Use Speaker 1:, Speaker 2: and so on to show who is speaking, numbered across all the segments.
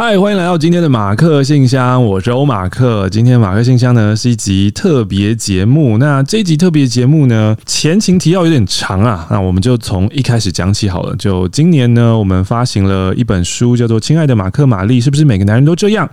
Speaker 1: 嗨，欢迎来到今天的马克信箱，我是欧马克。今天马克信箱呢是一集特别节目。那这一集特别节目呢，前情提要有点长啊。那我们就从一开始讲起好了。就今年呢，我们发行了一本书，叫做《亲爱的马克玛丽》，是不是每个男人都这样？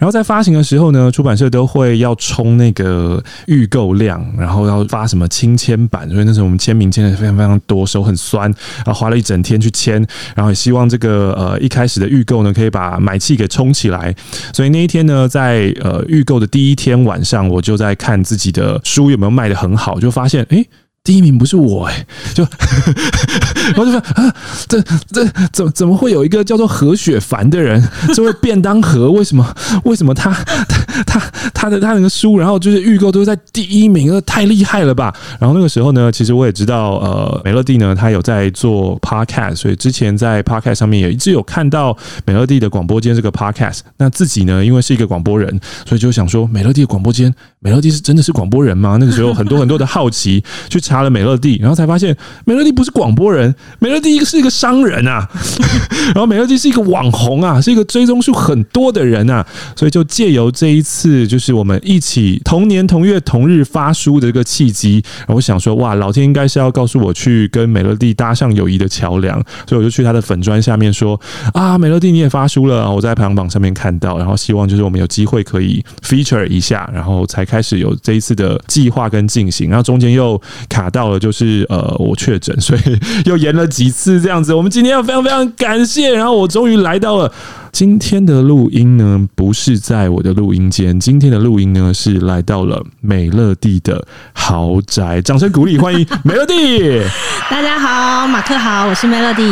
Speaker 1: 然后在发行的时候呢，出版社都会要冲那个预购量，然后要发什么亲签版，所以那时候我们签名签的非常非常多，手很酸，然后花了一整天去签，然后也希望这个呃一开始的预购呢，可以把买。气给冲起来，所以那一天呢，在呃预购的第一天晚上，我就在看自己的书有没有卖的很好，就发现哎。诶第一名不是我哎、欸，就 我就说啊，这这怎怎么会有一个叫做何雪凡的人，这位便当盒为什么 为什么他他他他的他那个书，然后就是预购都是在第一名，那太厉害了吧？然后那个时候呢，其实我也知道，呃，美乐蒂呢，他有在做 podcast，所以之前在 podcast 上面也一直有看到美乐蒂的广播间这个 podcast。那自己呢，因为是一个广播人，所以就想说，美乐蒂的广播间，美乐蒂是真的是广播人吗？那个时候很多很多的好奇去查。了美乐蒂，然后才发现美乐蒂不是广播人，美乐蒂一个是一个商人啊，然后美乐蒂是一个网红啊，是一个追踪数很多的人啊，所以就借由这一次，就是我们一起同年同月同日发书的这个契机，然后我想说，哇，老天应该是要告诉我去跟美乐蒂搭上友谊的桥梁，所以我就去他的粉砖下面说啊，美乐蒂你也发书了，我在排行榜上面看到，然后希望就是我们有机会可以 feature 一下，然后才开始有这一次的计划跟进行，然后中间又卡。到了就是呃，我确诊，所以又延了几次这样子。我们今天要非常非常感谢，然后我终于来到了。今天的录音呢，不是在我的录音间，今天的录音呢是来到了美乐蒂的豪宅。掌声鼓励，欢迎美乐蒂！
Speaker 2: 大家好，马克好，我是美乐蒂。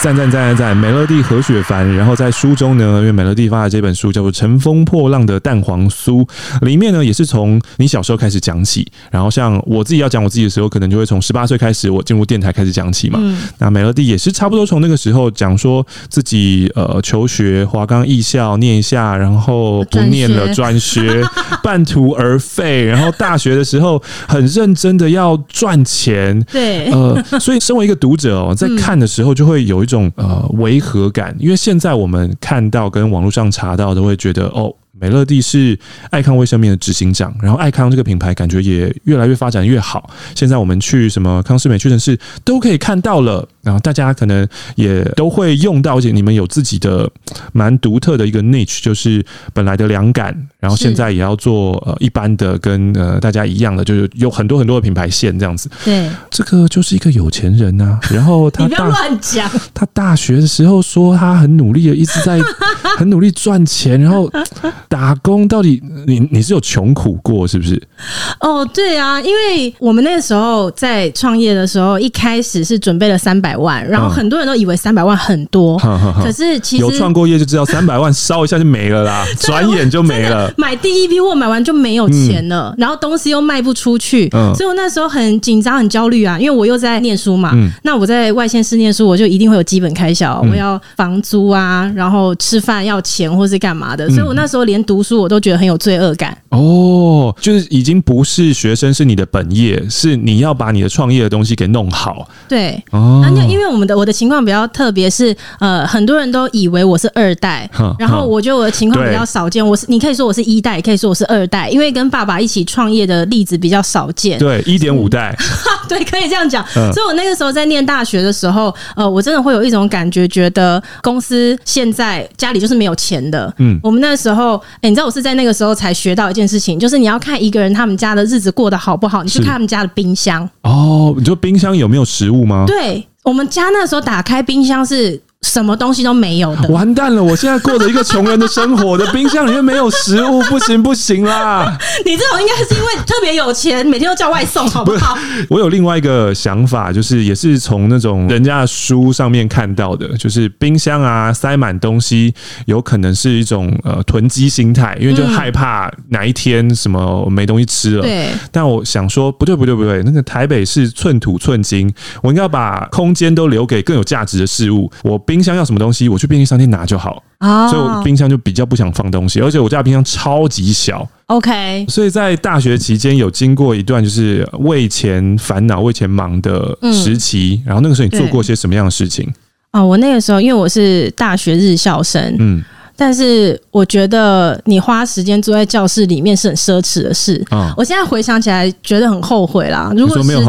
Speaker 1: 赞赞赞赞赞！美乐蒂何雪凡。然后在书中呢，因为美乐蒂发的这本书叫做《乘风破浪的蛋黄酥》，里面呢也是从你小时候开始讲起。然后像我自己要讲我自己的时候，可能就会从十八岁开始，我进入电台开始讲起嘛。嗯、那美乐蒂也是差不多从那个时候讲说自己呃求学。华冈艺校念一下，然后不念了，转学，半途而废。然后大学的时候很认真的要赚钱，
Speaker 2: 对，
Speaker 1: 呃，所以身为一个读者哦，在看的时候就会有一种呃违和感，因为现在我们看到跟网络上查到都会觉得哦。美乐蒂是爱康卫生棉的执行长，然后爱康这个品牌感觉也越来越发展越好。现在我们去什么康师美屈臣氏都可以看到了，然后大家可能也都会用到，而且你们有自己的蛮独特的一个 niche，就是本来的凉感，然后现在也要做呃一般的跟呃大家一样的，就是有很多很多的品牌线这样子。
Speaker 2: 对，
Speaker 1: 这个就是一个有钱人呐、啊。然后他不要
Speaker 2: 乱讲。他
Speaker 1: 大学的时候说他很努力的一直在 很努力赚钱，然后。打工到底你你是有穷苦过是不是？
Speaker 2: 哦，对啊，因为我们那个时候在创业的时候，一开始是准备了三百万，然后很多人都以为三百万很多，嗯、可是其实
Speaker 1: 有创过业就知道三百万烧一下就没了啦，转眼就没了。
Speaker 2: 买第一批货买完就没有钱了，嗯、然后东西又卖不出去，嗯、所以我那时候很紧张很焦虑啊，因为我又在念书嘛，嗯、那我在外县市念书，我就一定会有基本开销，嗯、我要房租啊，然后吃饭要钱或是干嘛的，所以我那时候连。读书我都觉得很有罪恶感
Speaker 1: 哦，就是已经不是学生是你的本业，是你要把你的创业的东西给弄好。
Speaker 2: 对，哦，那因为我们的我的情况比较特别，是呃，很多人都以为我是二代，然后我觉得我的情况比较少见。我是你可以说我是一代，也可以说我是二代，因为跟爸爸一起创业的例子比较少见。
Speaker 1: 对，一点五代，
Speaker 2: 对，可以这样讲。所以我那个时候在念大学的时候，呃，我真的会有一种感觉，觉得公司现在家里就是没有钱的。嗯，我们那时候。哎、欸，你知道我是在那个时候才学到一件事情，就是你要看一个人他们家的日子过得好不好，你去看他们家的冰箱。
Speaker 1: 哦，你说冰箱有没有食物吗？
Speaker 2: 对，我们家那时候打开冰箱是。什么东西都没有的，
Speaker 1: 完蛋了！我现在过着一个穷人的生活，我的冰箱里面没有食物，不行不行啦！
Speaker 2: 你这种应该是因为特别有钱，每天都叫外送，好不好？
Speaker 1: 不，我有另外一个想法，就是也是从那种人家的书上面看到的，就是冰箱啊塞满东西，有可能是一种呃囤积心态，因为就害怕哪一天什么没东西吃了。对。但我想说，不对不对不对，那个台北是寸土寸金，我应该要把空间都留给更有价值的事物。我。冰箱要什么东西，我去便利商店拿就好。哦，所以我冰箱就比较不想放东西，而且我家冰箱超级小。
Speaker 2: OK，
Speaker 1: 所以在大学期间有经过一段就是为钱烦恼、为钱忙的时期。然后那个时候你做过些什么样的事情？
Speaker 2: 哦，我那个时候因为我是大学日校生，嗯。但是我觉得你花时间坐在教室里面是很奢侈的事。嗯，我现在回想起来觉得很后悔啦。如果时间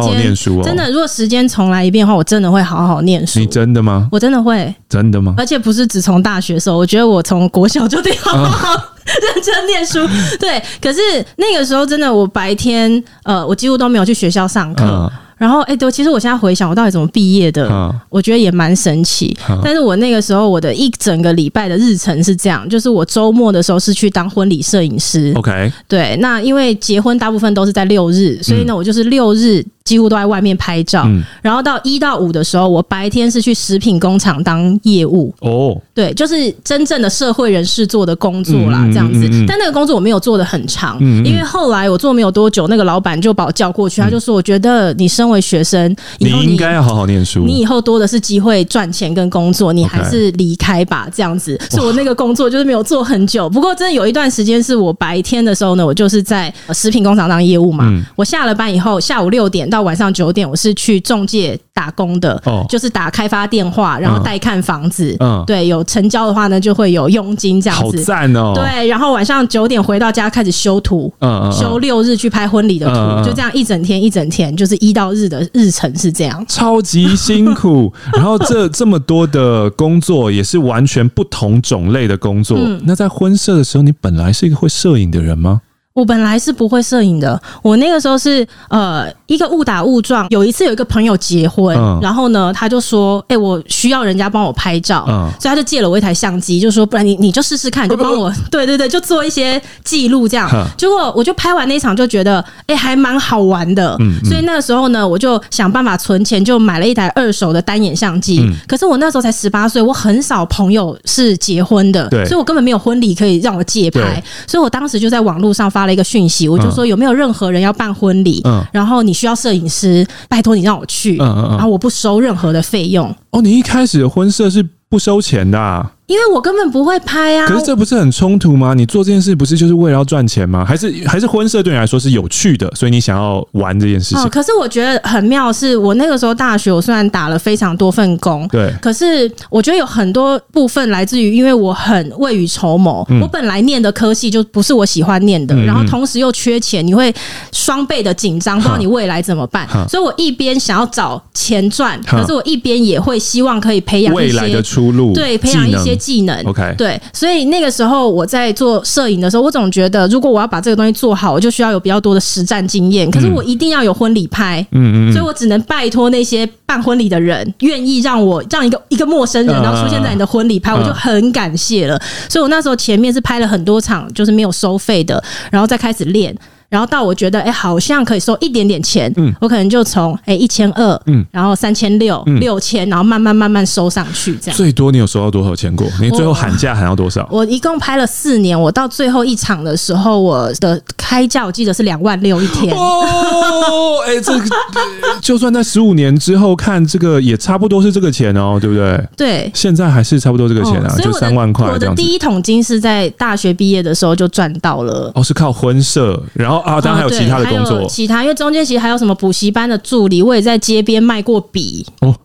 Speaker 2: 真的，如果时间重来一遍的话，我真的会好好念书。
Speaker 1: 你真的吗？
Speaker 2: 我真的会，
Speaker 1: 真的吗？
Speaker 2: 而且不是只从大学时候，我觉得我从国小就得好好认真念书。对，可是那个时候真的，我白天呃，我几乎都没有去学校上课。然后，哎，对，其实我现在回想，我到底怎么毕业的，嗯、我觉得也蛮神奇。嗯、但是我那个时候，我的一整个礼拜的日程是这样，就是我周末的时候是去当婚礼摄影师。OK，对，那因为结婚大部分都是在六日，所以呢，我就是六日。几乎都在外面拍照，嗯、然后到一到五的时候，我白天是去食品工厂当业务。哦，对，就是真正的社会人士做的工作啦，嗯、这样子。嗯嗯、但那个工作我没有做的很长，因为后来我做没有多久，那个老板就把我叫过去，他就说：“我觉得你身为学生，以后你，
Speaker 1: 你应该要好好念书，
Speaker 2: 你以后多的是机会赚钱跟工作，你还是离开吧。”这样子，所以我那个工作就是没有做很久。不过真的有一段时间是我白天的时候呢，我就是在食品工厂当业务嘛。嗯、我下了班以后，下午六点到。到晚上九点，我是去中介打工的，哦、就是打开发电话，然后带看房子。嗯，对，有成交的话呢，就会有佣金这样子。
Speaker 1: 好赞哦！
Speaker 2: 对，然后晚上九点回到家开始修图，嗯嗯，修六日去拍婚礼的图，嗯嗯，就这样一整天一整天，就是一到日的日程是这样，
Speaker 1: 超级辛苦。然后这这么多的工作也是完全不同种类的工作。嗯、那在婚摄的时候，你本来是一个会摄影的人吗？
Speaker 2: 我本来是不会摄影的，我那个时候是呃一个误打误撞，有一次有一个朋友结婚，嗯、然后呢他就说，哎、欸，我需要人家帮我拍照，嗯、所以他就借了我一台相机，就说不然你你就试试看，你就帮我，对对对，就做一些记录这样。嗯、结果我就拍完那一场就觉得，哎、欸，还蛮好玩的，所以那个时候呢，我就想办法存钱，就买了一台二手的单眼相机。嗯、可是我那时候才十八岁，我很少朋友是结婚的，所以我根本没有婚礼可以让我借拍，所以我当时就在网络上发了一个讯息，我就说有没有任何人要办婚礼，嗯、然后你需要摄影师，拜托你让我去，嗯嗯嗯、然后我不收任何的费用。
Speaker 1: 哦，你一开始的婚摄是不收钱的啊？
Speaker 2: 因为我根本不会拍啊！
Speaker 1: 可是这不是很冲突吗？你做这件事不是就是为了要赚钱吗？还是还是婚摄对你来说是有趣的，所以你想要玩这件事情？哦，
Speaker 2: 可是我觉得很妙，是我那个时候大学，我虽然打了非常多份工，对，可是我觉得有很多部分来自于因为我很未雨绸缪。嗯、我本来念的科系就不是我喜欢念的，嗯、然后同时又缺钱，你会双倍的紧张，不知道你未来怎么办。所以我一边想要找钱赚，可是我一边也会希望可以培养
Speaker 1: 未来的出路，
Speaker 2: 对，培养一些。技能，OK，对，所以那个时候我在做摄影的时候，我总觉得如果我要把这个东西做好，我就需要有比较多的实战经验。可是我一定要有婚礼拍，嗯嗯，所以我只能拜托那些办婚礼的人，愿意让我让一个一个陌生人，然后出现在你的婚礼拍，我就很感谢了。所以我那时候前面是拍了很多场，就是没有收费的，然后再开始练。然后到我觉得，哎，好像可以收一点点钱，嗯，我可能就从哎一千二，嗯，然后三千六，六千，然后慢慢慢慢收上去，这样。
Speaker 1: 最多你有收到多少钱过？你最后喊价喊到多少？
Speaker 2: 我一共拍了四年，我到最后一场的时候，我的开价我记得是两万六一天。
Speaker 1: 哦，哎，这个 就算在十五年之后看这个也差不多是这个钱哦，对不对？对，现在还是差不多这个钱啊，就三万块。
Speaker 2: 我的第一桶金是在大学毕业的时候就赚到了。
Speaker 1: 哦，是靠婚社，然后。啊，当然还有其他的工作，
Speaker 2: 其他，因为中间其实还有什么补习班的助理，我也在街边卖过笔哦。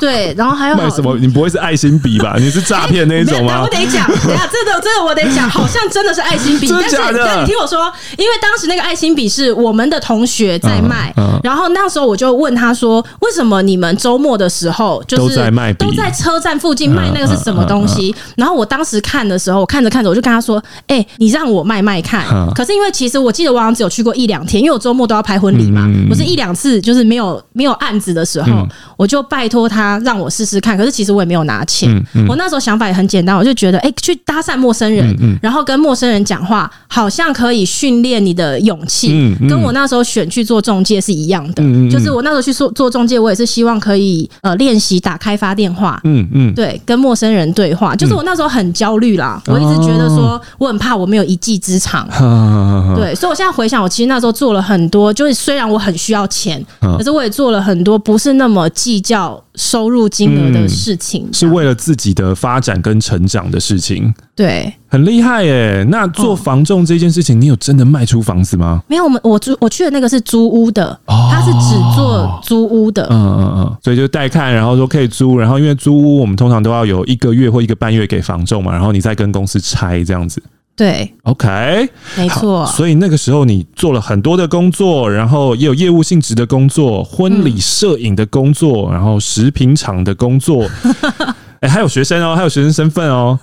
Speaker 2: 对，然后还有
Speaker 1: 卖什么？你不会是爱心笔吧？你是诈骗那一种吗？
Speaker 2: 我得讲，等下这个这个我得讲，好像真的是爱心笔，
Speaker 1: 真的假的？
Speaker 2: 但是你听我说，因为当时那个爱心笔是我们的同学在卖，然后那时候我就问他说，为什么你们周末的时候就是都在卖，都在车站附近卖那个是什么东西？然后我当时看的时候，我看着看着，我就跟他说，哎，你让我卖卖看。可是因为其实我记得我好像只有去过一两天，因为我周末都要拍婚礼嘛，我是一两次就是没有没有案子的时候，我就拜托他。让我试试看，可是其实我也没有拿钱。我那时候想法也很简单，我就觉得，哎、欸，去搭讪陌生人，然后跟陌生人讲话，好像可以训练你的勇气。跟我那时候选去做中介是一样的，就是我那时候去做做中介，我也是希望可以呃练习打开发电话。嗯嗯，对，跟陌生人对话，就是我那时候很焦虑啦。嗯、我一直觉得说我很怕我没有一技之长。哦、对，所以我现在回想，我其实那时候做了很多，就是虽然我很需要钱，嗯、可是我也做了很多不是那么计较收入金额的事情，
Speaker 1: 嗯，是为了自己的发展跟成长的事情。
Speaker 2: 对，
Speaker 1: 很厉害耶！那做房仲这件事情，你有真的卖出房子吗？
Speaker 2: 没有，我们我租我去的那个是租屋的，他是只做租屋的。
Speaker 1: 嗯嗯嗯，所以就带看，然后说可以租，然后因为租屋我们通常都要有一个月或一个半月给房仲嘛，然后你再跟公司拆这样子。
Speaker 2: 对
Speaker 1: ，OK，
Speaker 2: 没错。
Speaker 1: 所以那个时候你做了很多的工作，然后也有业务性质的工作，婚礼摄影的工作，然后食品厂的工作，哎、欸，还有学生哦，还有学生身份哦。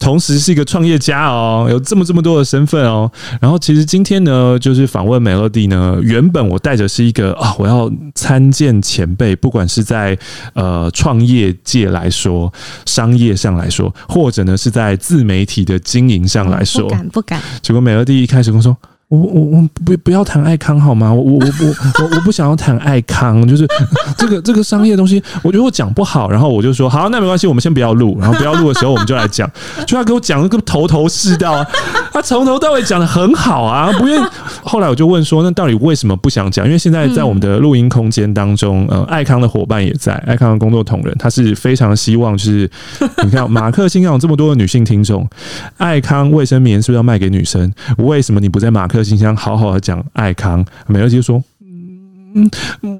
Speaker 1: 同时是一个创业家哦，有这么这么多的身份哦。然后其实今天呢，就是访问 Melody 呢，原本我带着是一个啊，我要参见前辈，不管是在呃创业界来说，商业上来说，或者呢是在自媒体的经营上来说，不
Speaker 2: 敢不敢。
Speaker 1: 结果 Melody 一开始跟我说。我我我不不要谈爱康好吗？我我我我我我不想要谈爱康，就是 这个这个商业东西，我觉得我讲不好。然后我就说好，那没关系，我们先不要录。然后不要录的时候，我们就来讲。就他给我讲的个头头是道啊，他从头到尾讲的很好啊，不愿意。后来我就问说，那到底为什么不想讲？因为现在在我们的录音空间当中，呃，爱康的伙伴也在，爱康的工作同仁，他是非常希望，就是你看马克信箱有这么多的女性听众，爱康卫生棉是不是要卖给女生？为什么你不在马克信箱好好的讲爱康，美乐就说：“嗯，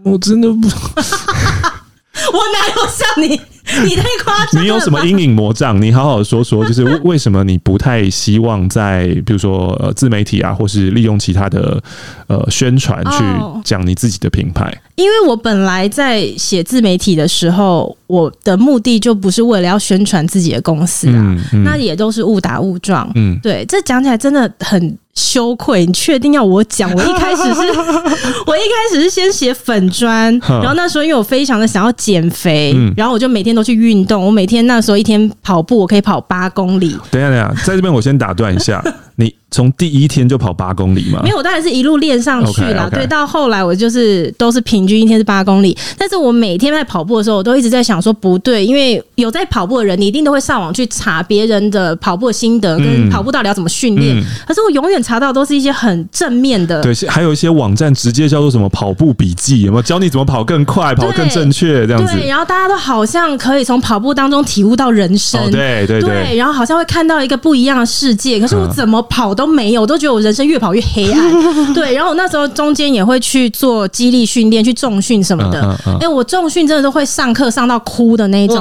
Speaker 1: 我真的不，
Speaker 2: 我哪有像你？”你太夸张！
Speaker 1: 你有什么阴影魔障？你好好说说，就是为什么你不太希望在比如说呃自媒体啊，或是利用其他的呃宣传去讲你自己的品牌？
Speaker 2: 因为我本来在写自媒体的时候，我的目的就不是为了要宣传自己的公司啊，嗯嗯、那也都是误打误撞。嗯，对，这讲起来真的很羞愧。你确定要我讲？我一开始是，我一开始是先写粉砖，然后那时候因为我非常的想要减肥，嗯、然后我就每天都。去运动，我每天那时候一天跑步，我可以跑八公里。
Speaker 1: 等一下，等一下，在这边我先打断一下，你。从第一天就跑八公里吗？
Speaker 2: 没有，我当然是一路练上去了。
Speaker 1: Okay, okay.
Speaker 2: 对，到后来我就是都是平均一天是八公里。但是我每天在跑步的时候，我都一直在想说不对，因为有在跑步的人，你一定都会上网去查别人的跑步的心得，跟跑步到底要怎么训练。嗯、可是我永远查到都是一些很正面的。
Speaker 1: 对，还有一些网站直接叫做什么跑步笔记，有没有教你怎么跑更快、跑更正确这样子？
Speaker 2: 对，然后大家都好像可以从跑步当中体悟到人生。
Speaker 1: 对对，
Speaker 2: 对，然后好像会看到一个不一样的世界。可是我怎么跑都没有，我都觉得我。人生越跑越黑暗，对。然后我那时候中间也会去做激励训练，去重训什么的。哎、欸，我重训真的都会上课上到哭的那一种，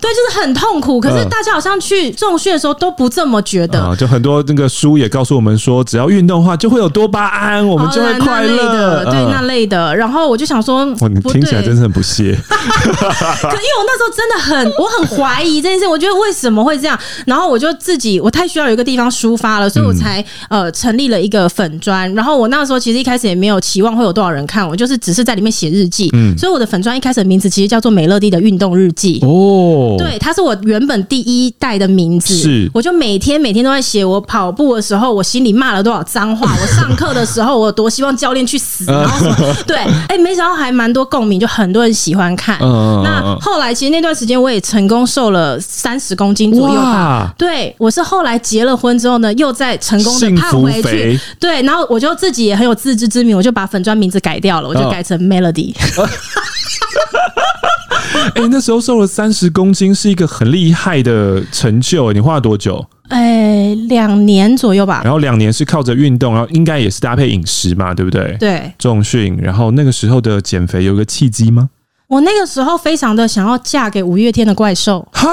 Speaker 2: 对，就是很痛苦。可是大家好像去重训的时候都不这么觉得。
Speaker 1: 就很多那个书也告诉我们说，只要运动的话，就会有多巴胺，我们就会快乐的。
Speaker 2: 对，那类的。然后我就想说，
Speaker 1: 你听起来真是很不屑。
Speaker 2: 可因为我那时候真的很，我很怀疑这件事。我觉得为什么会这样？然后我就自己，我太需要有一个地方抒发了，所以我才呃。成立了一个粉砖，然后我那时候其实一开始也没有期望会有多少人看，我就是只是在里面写日记，嗯，所以我的粉砖一开始的名字其实叫做美乐蒂的运动日记。哦，对，它是我原本第一代的名字，是，我就每天每天都在写我跑步的时候，我心里骂了多少脏话，我上课的时候我多希望教练去死，然后什么，对，哎、欸，没想到还蛮多共鸣，就很多人喜欢看。那后来其实那段时间我也成功瘦了三十公斤左右吧，对，我是后来结了婚之后呢，又在成功的胖回。去对，然后我就自己也很有自知之明，我就把粉砖名字改掉了，我就改成 Melody。
Speaker 1: 哎、欸，那时候瘦了三十公斤是一个很厉害的成就，你花了多久？
Speaker 2: 哎、欸，两年左右吧。
Speaker 1: 然后两年是靠着运动，然后应该也是搭配饮食嘛，对不对？
Speaker 2: 对，
Speaker 1: 重训。然后那个时候的减肥有个契机吗？
Speaker 2: 我那个时候非常的想要嫁给五月天的怪兽。哈，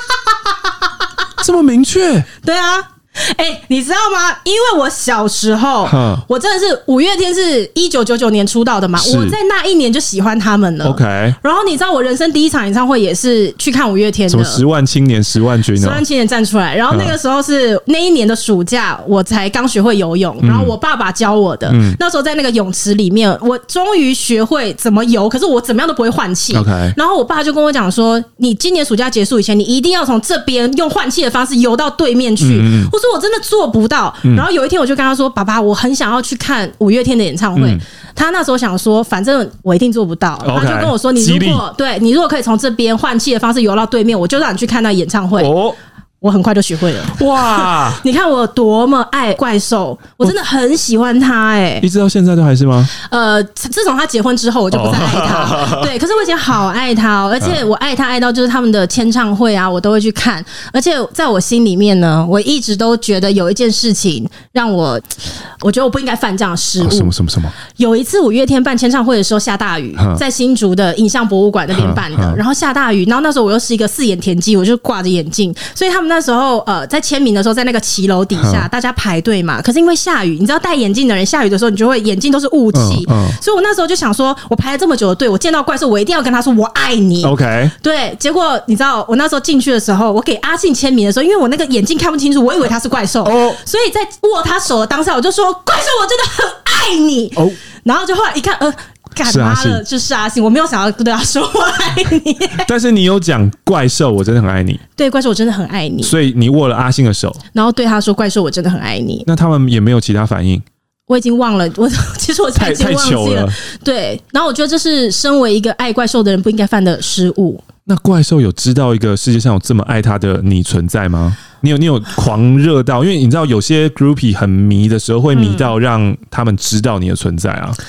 Speaker 1: 这么明确？
Speaker 2: 对啊。哎、欸，你知道吗？因为我小时候，我真的是五月天是一九九九年出道的嘛，我在那一年就喜欢他们了。
Speaker 1: OK，
Speaker 2: 然后你知道我人生第一场演唱会也是去看五月天的，
Speaker 1: 什么十万青年十万军，
Speaker 2: 十万青年站出来。然后那个时候是那一年的暑假，我才刚学会游泳，然后我爸爸教我的。嗯、那时候在那个泳池里面，我终于学会怎么游，可是我怎么样都不会换气。
Speaker 1: OK，
Speaker 2: 然后我爸就跟我讲说：“你今年暑假结束以前，你一定要从这边用换气的方式游到对面去。嗯”我说：“我真的做不到。”然后有一天我就跟他说：“爸爸，我很想要去看五月天的演唱会。”他那时候想说：“反正我一定做不到。”他就跟我说：“你如果对你如果可以从这边换气的方式游到对面，我就让你去看那演唱会。”哦，我很快就学会了。
Speaker 1: 哇！
Speaker 2: 你看我有多么爱怪兽，我真的很喜欢他哎、欸！
Speaker 1: 一直到现在都还是吗？
Speaker 2: 呃，自从他结婚之后，我就不再爱他。Oh. 对，可是我以前好爱他哦，而且我爱他爱到就是他们的签唱会啊，我都会去看。而且在我心里面呢，我一直都觉得有一件事情让我，我觉得我不应该犯这样的失误。
Speaker 1: Oh, 什么什么什么？
Speaker 2: 有一次五月天办签唱会的时候下大雨在新竹的影像博物馆那边办的.然后下大雨，然后那时候我又是一个四眼田鸡，我就挂着眼镜，所以他们。那时候，呃，在签名的时候，在那个骑楼底下，大家排队嘛。可是因为下雨，你知道戴眼镜的人下雨的时候，你就会眼镜都是雾气。所以我那时候就想说，我排了这么久的队，我见到怪兽，我一定要跟他说我爱你。
Speaker 1: OK，
Speaker 2: 对。结果你知道，我那时候进去的时候，我给阿信签名的时候，因为我那个眼镜看不清楚，我以为他是怪兽。哦，所以在握他手的当下，我就说怪兽，我真的很爱你。哦，然后就后来一看，呃。干嘛了？就是阿信，我没有想要对他说我爱你。
Speaker 1: 但是你有讲怪兽，我真的很爱你。
Speaker 2: 对，怪兽，我真的很爱你。
Speaker 1: 所以你握了阿信的手，
Speaker 2: 然后对他说：“怪兽，我真的很爱你。”
Speaker 1: 那他们也没有其他反应。
Speaker 2: 我已经忘了，我其实我已经忘记了。了对，然后我觉得这是身为一个爱怪兽的人不应该犯的失误。
Speaker 1: 那怪兽有知道一个世界上有这么爱他的你存在吗？你有你有狂热到，因为你知道有些 groupie 很迷的时候，会迷到让他们知道你的存在啊。嗯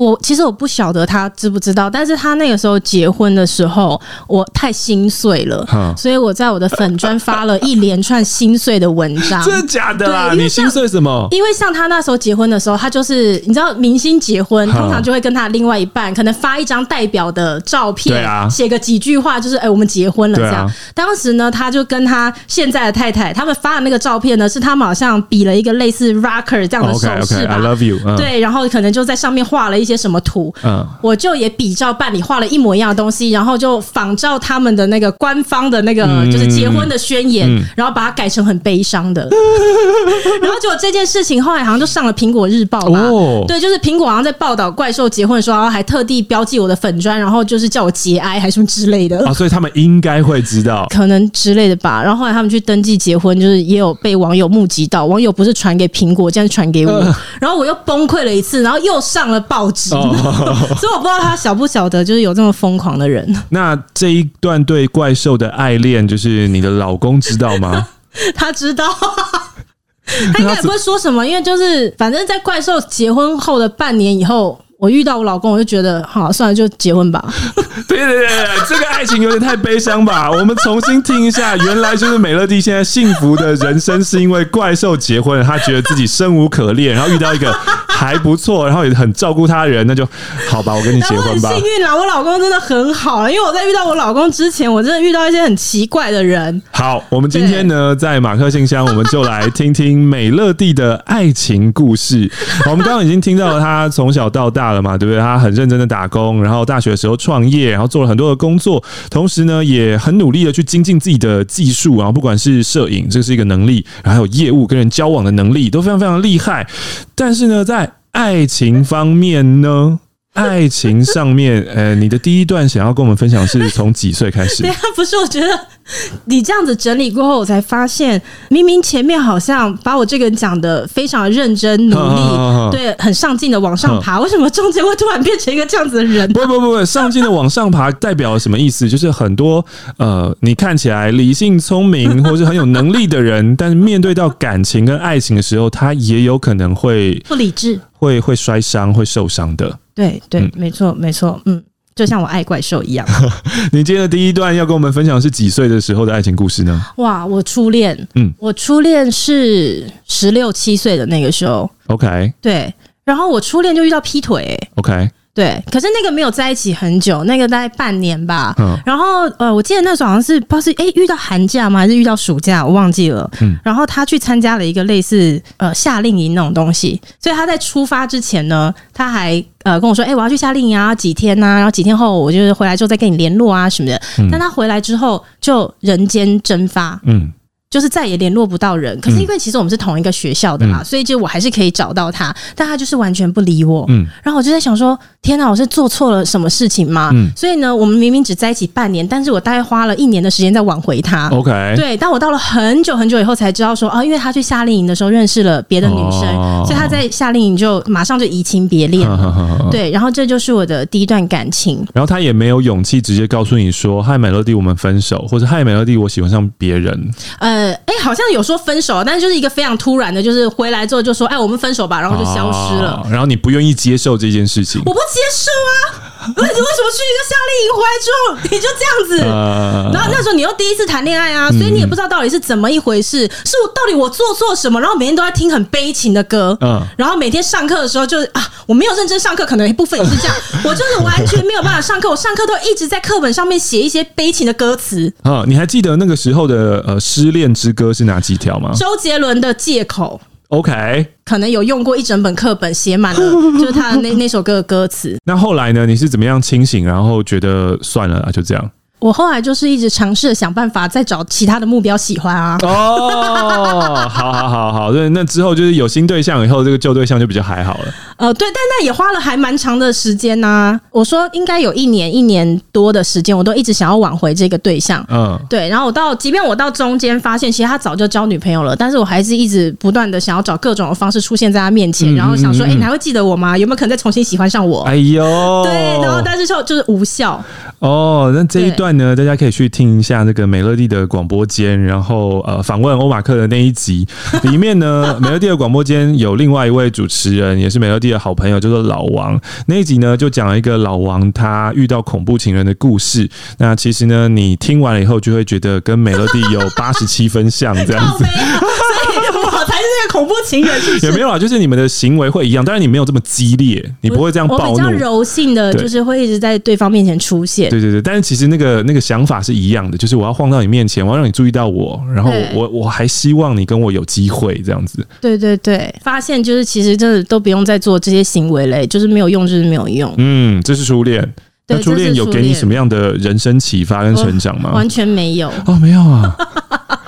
Speaker 2: 我其实我不晓得他知不知道，但是他那个时候结婚的时候，我太心碎了，所以我在我的粉专发了一连串心碎的文章。
Speaker 1: 真的假的啊？你心碎什么？
Speaker 2: 因为像他那时候结婚的时候，他就是你知道，明星结婚通常就会跟他另外一半可能发一张代表的照片，对啊，写个几句话，就是哎，我们结婚了这样。当时呢，他就跟他现在的太太，他们发的那个照片呢，是他们好像比了一个类似 rocker 这样的手势吧。
Speaker 1: I love you。
Speaker 2: 对，然后可能就在上面画了一些。什么图？嗯，我就也比照办理，画了一模一样的东西，然后就仿照他们的那个官方的那个就是结婚的宣言，嗯、然后把它改成很悲伤的。嗯、然后结果这件事情后来好像就上了苹果日报吧？哦，对，就是苹果好像在报道怪兽结婚的时候，然后还特地标记我的粉砖，然后就是叫我节哀还是什么之类的
Speaker 1: 啊、哦，所以他们应该会知道，
Speaker 2: 可能之类的吧。然后后来他们去登记结婚，就是也有被网友目击到，网友不是传给苹果，这样传给我，呃、然后我又崩溃了一次，然后又上了报纸。哦，所以我不知道他晓不晓得，就是有这么疯狂的人。
Speaker 1: 那这一段对怪兽的爱恋，就是你的老公知道吗？
Speaker 2: 他知道，他应该也不会说什么，因为就是反正在怪兽结婚后的半年以后。我遇到我老公，我就觉得好，算了，就结婚吧。
Speaker 1: 对对对，这个爱情有点太悲伤吧？我们重新听一下，原来就是美乐蒂现在幸福的人生，是因为怪兽结婚了，他觉得自己生无可恋，然后遇到一个还不错，然后也很照顾她的人，那就好吧，我跟你结婚吧。
Speaker 2: 幸运啦，我老公真的很好，因为我在遇到我老公之前，我真的遇到一些很奇怪的人。
Speaker 1: 好，我们今天呢，在马克信箱，我们就来听听美乐蒂的爱情故事。我们刚刚已经听到了他从小到大。了嘛，对不对？他很认真的打工，然后大学的时候创业，然后做了很多的工作，同时呢，也很努力的去精进自己的技术，然后不管是摄影，这是一个能力，然后还有业务跟人交往的能力，都非常非常厉害。但是呢，在爱情方面呢？爱情上面，呃，你的第一段想要跟我们分享是从几岁开始？
Speaker 2: 对啊，不是，我觉得 你这样子整理过后，我才发现，明明前面好像把我这个人讲的非常认真努力，对，很上进的往上爬，为什么中间会突然变成一个这样子的人？
Speaker 1: 不不不不，上进的往上爬代表了什么意思？就是很多呃，你看起来理性聪明 或是很有能力的人，但是面对到感情跟爱情的时候，他也有可能会
Speaker 2: 不理智，
Speaker 1: 会会摔伤，会受伤的。
Speaker 2: 对对，嗯、没错没错，嗯，就像我爱怪兽一样。
Speaker 1: 你今天的第一段要跟我们分享是几岁的时候的爱情故事呢？
Speaker 2: 哇，我初恋，嗯，我初恋是十六七岁的那个时候。
Speaker 1: OK，
Speaker 2: 对，然后我初恋就遇到劈腿。
Speaker 1: OK。
Speaker 2: 对，可是那个没有在一起很久，那个大概半年吧。嗯，然后呃，我记得那时候好像是不知道是哎遇到寒假吗，还是遇到暑假，我忘记了。嗯，然后他去参加了一个类似呃夏令营那种东西，所以他在出发之前呢，他还呃跟我说，哎，我要去夏令营啊，几天呐、啊？然后几天后我就是回来之后再跟你联络啊什么的。嗯，但他回来之后就人间蒸发。嗯。就是再也联络不到人，可是因为其实我们是同一个学校的啦，嗯、所以就我还是可以找到他，但他就是完全不理我。嗯，然后我就在想说，天哪，我是做错了什么事情吗？嗯，所以呢，我们明明只在一起半年，但是我大概花了一年的时间在挽回他。OK，对，但我到了很久很久以后才知道说，啊，因为他去夏令营的时候认识了别的女生，哦、所以他在夏令营就马上就移情别恋了。对，然后这就是我的第一段感情。
Speaker 1: 然后他也没有勇气直接告诉你说：“嗨，美乐蒂，我们分手。”或者“嗨，美乐蒂，我喜欢上别人。”
Speaker 2: 呃，哎，好像有说分手，但是就是一个非常突然的，就是回来之后就说：“哎，我们分手吧。”然后就消失了。
Speaker 1: 然后你不愿意接受这件事情？
Speaker 2: 我不接受啊！那你为什么去一个夏令营回来之后你就这样子？然后那时候你又第一次谈恋爱啊，所以你也不知道到底是怎么一回事。是我到底我做错什么？然后每天都在听很悲情的歌，嗯，然后每天上课的时候就是啊，我没有认真上课，可能一部分也是这样。我就是完全没有办法上课，我上课都一直在课本上面写一些悲情的歌词。
Speaker 1: 啊，你还记得那个时候的呃失恋之歌是哪几条吗？
Speaker 2: 周杰伦的借口。
Speaker 1: OK，
Speaker 2: 可能有用过一整本课本，写满了就是他的那那首歌的歌词。
Speaker 1: 那后来呢？你是怎么样清醒，然后觉得算了啊，就这样？
Speaker 2: 我后来就是一直尝试想办法再找其他的目标喜欢啊。
Speaker 1: 哦，好好好好，那，那之后就是有新对象以后，这个旧对象就比较还好了。
Speaker 2: 呃，对，但那也花了还蛮长的时间呐、啊。我说应该有一年一年多的时间，我都一直想要挽回这个对象。嗯，对。然后我到，即便我到中间发现，其实他早就交女朋友了，但是我还是一直不断的想要找各种的方式出现在他面前，然后想说，哎、你还会记得我吗？有没有可能再重新喜欢上我？
Speaker 1: 哎呦，
Speaker 2: 对，然后但是就就是无效。
Speaker 1: 哦，那这一段呢，大家可以去听一下那个美乐蒂的广播间，然后呃，访问欧马克的那一集里面呢，美乐蒂的广播间有另外一位主持人，也是美乐蒂的好朋友，叫做老王。那一集呢，就讲了一个老王他遇到恐怖情人的故事。那其实呢，你听完了以后，就会觉得跟美乐蒂有八十七分像这样子。
Speaker 2: 我才是那个恐怖情人是不是？
Speaker 1: 也没有啊，就是你们的行为会一样，但是你没有这么激烈，你不会这样暴怒。我比较
Speaker 2: 柔性的，就是会一直在对方面前出现。
Speaker 1: 对对对，但是其实那个那个想法是一样的，就是我要晃到你面前，我要让你注意到我，然后我我还希望你跟我有机会这样子。
Speaker 2: 对对对，发现就是其实真的都不用再做这些行为嘞，就是没有用，就是没有用。
Speaker 1: 嗯，这是初恋。那初恋有给你什么样的人生启发跟成长吗？
Speaker 2: 完全没有
Speaker 1: 哦，没有啊。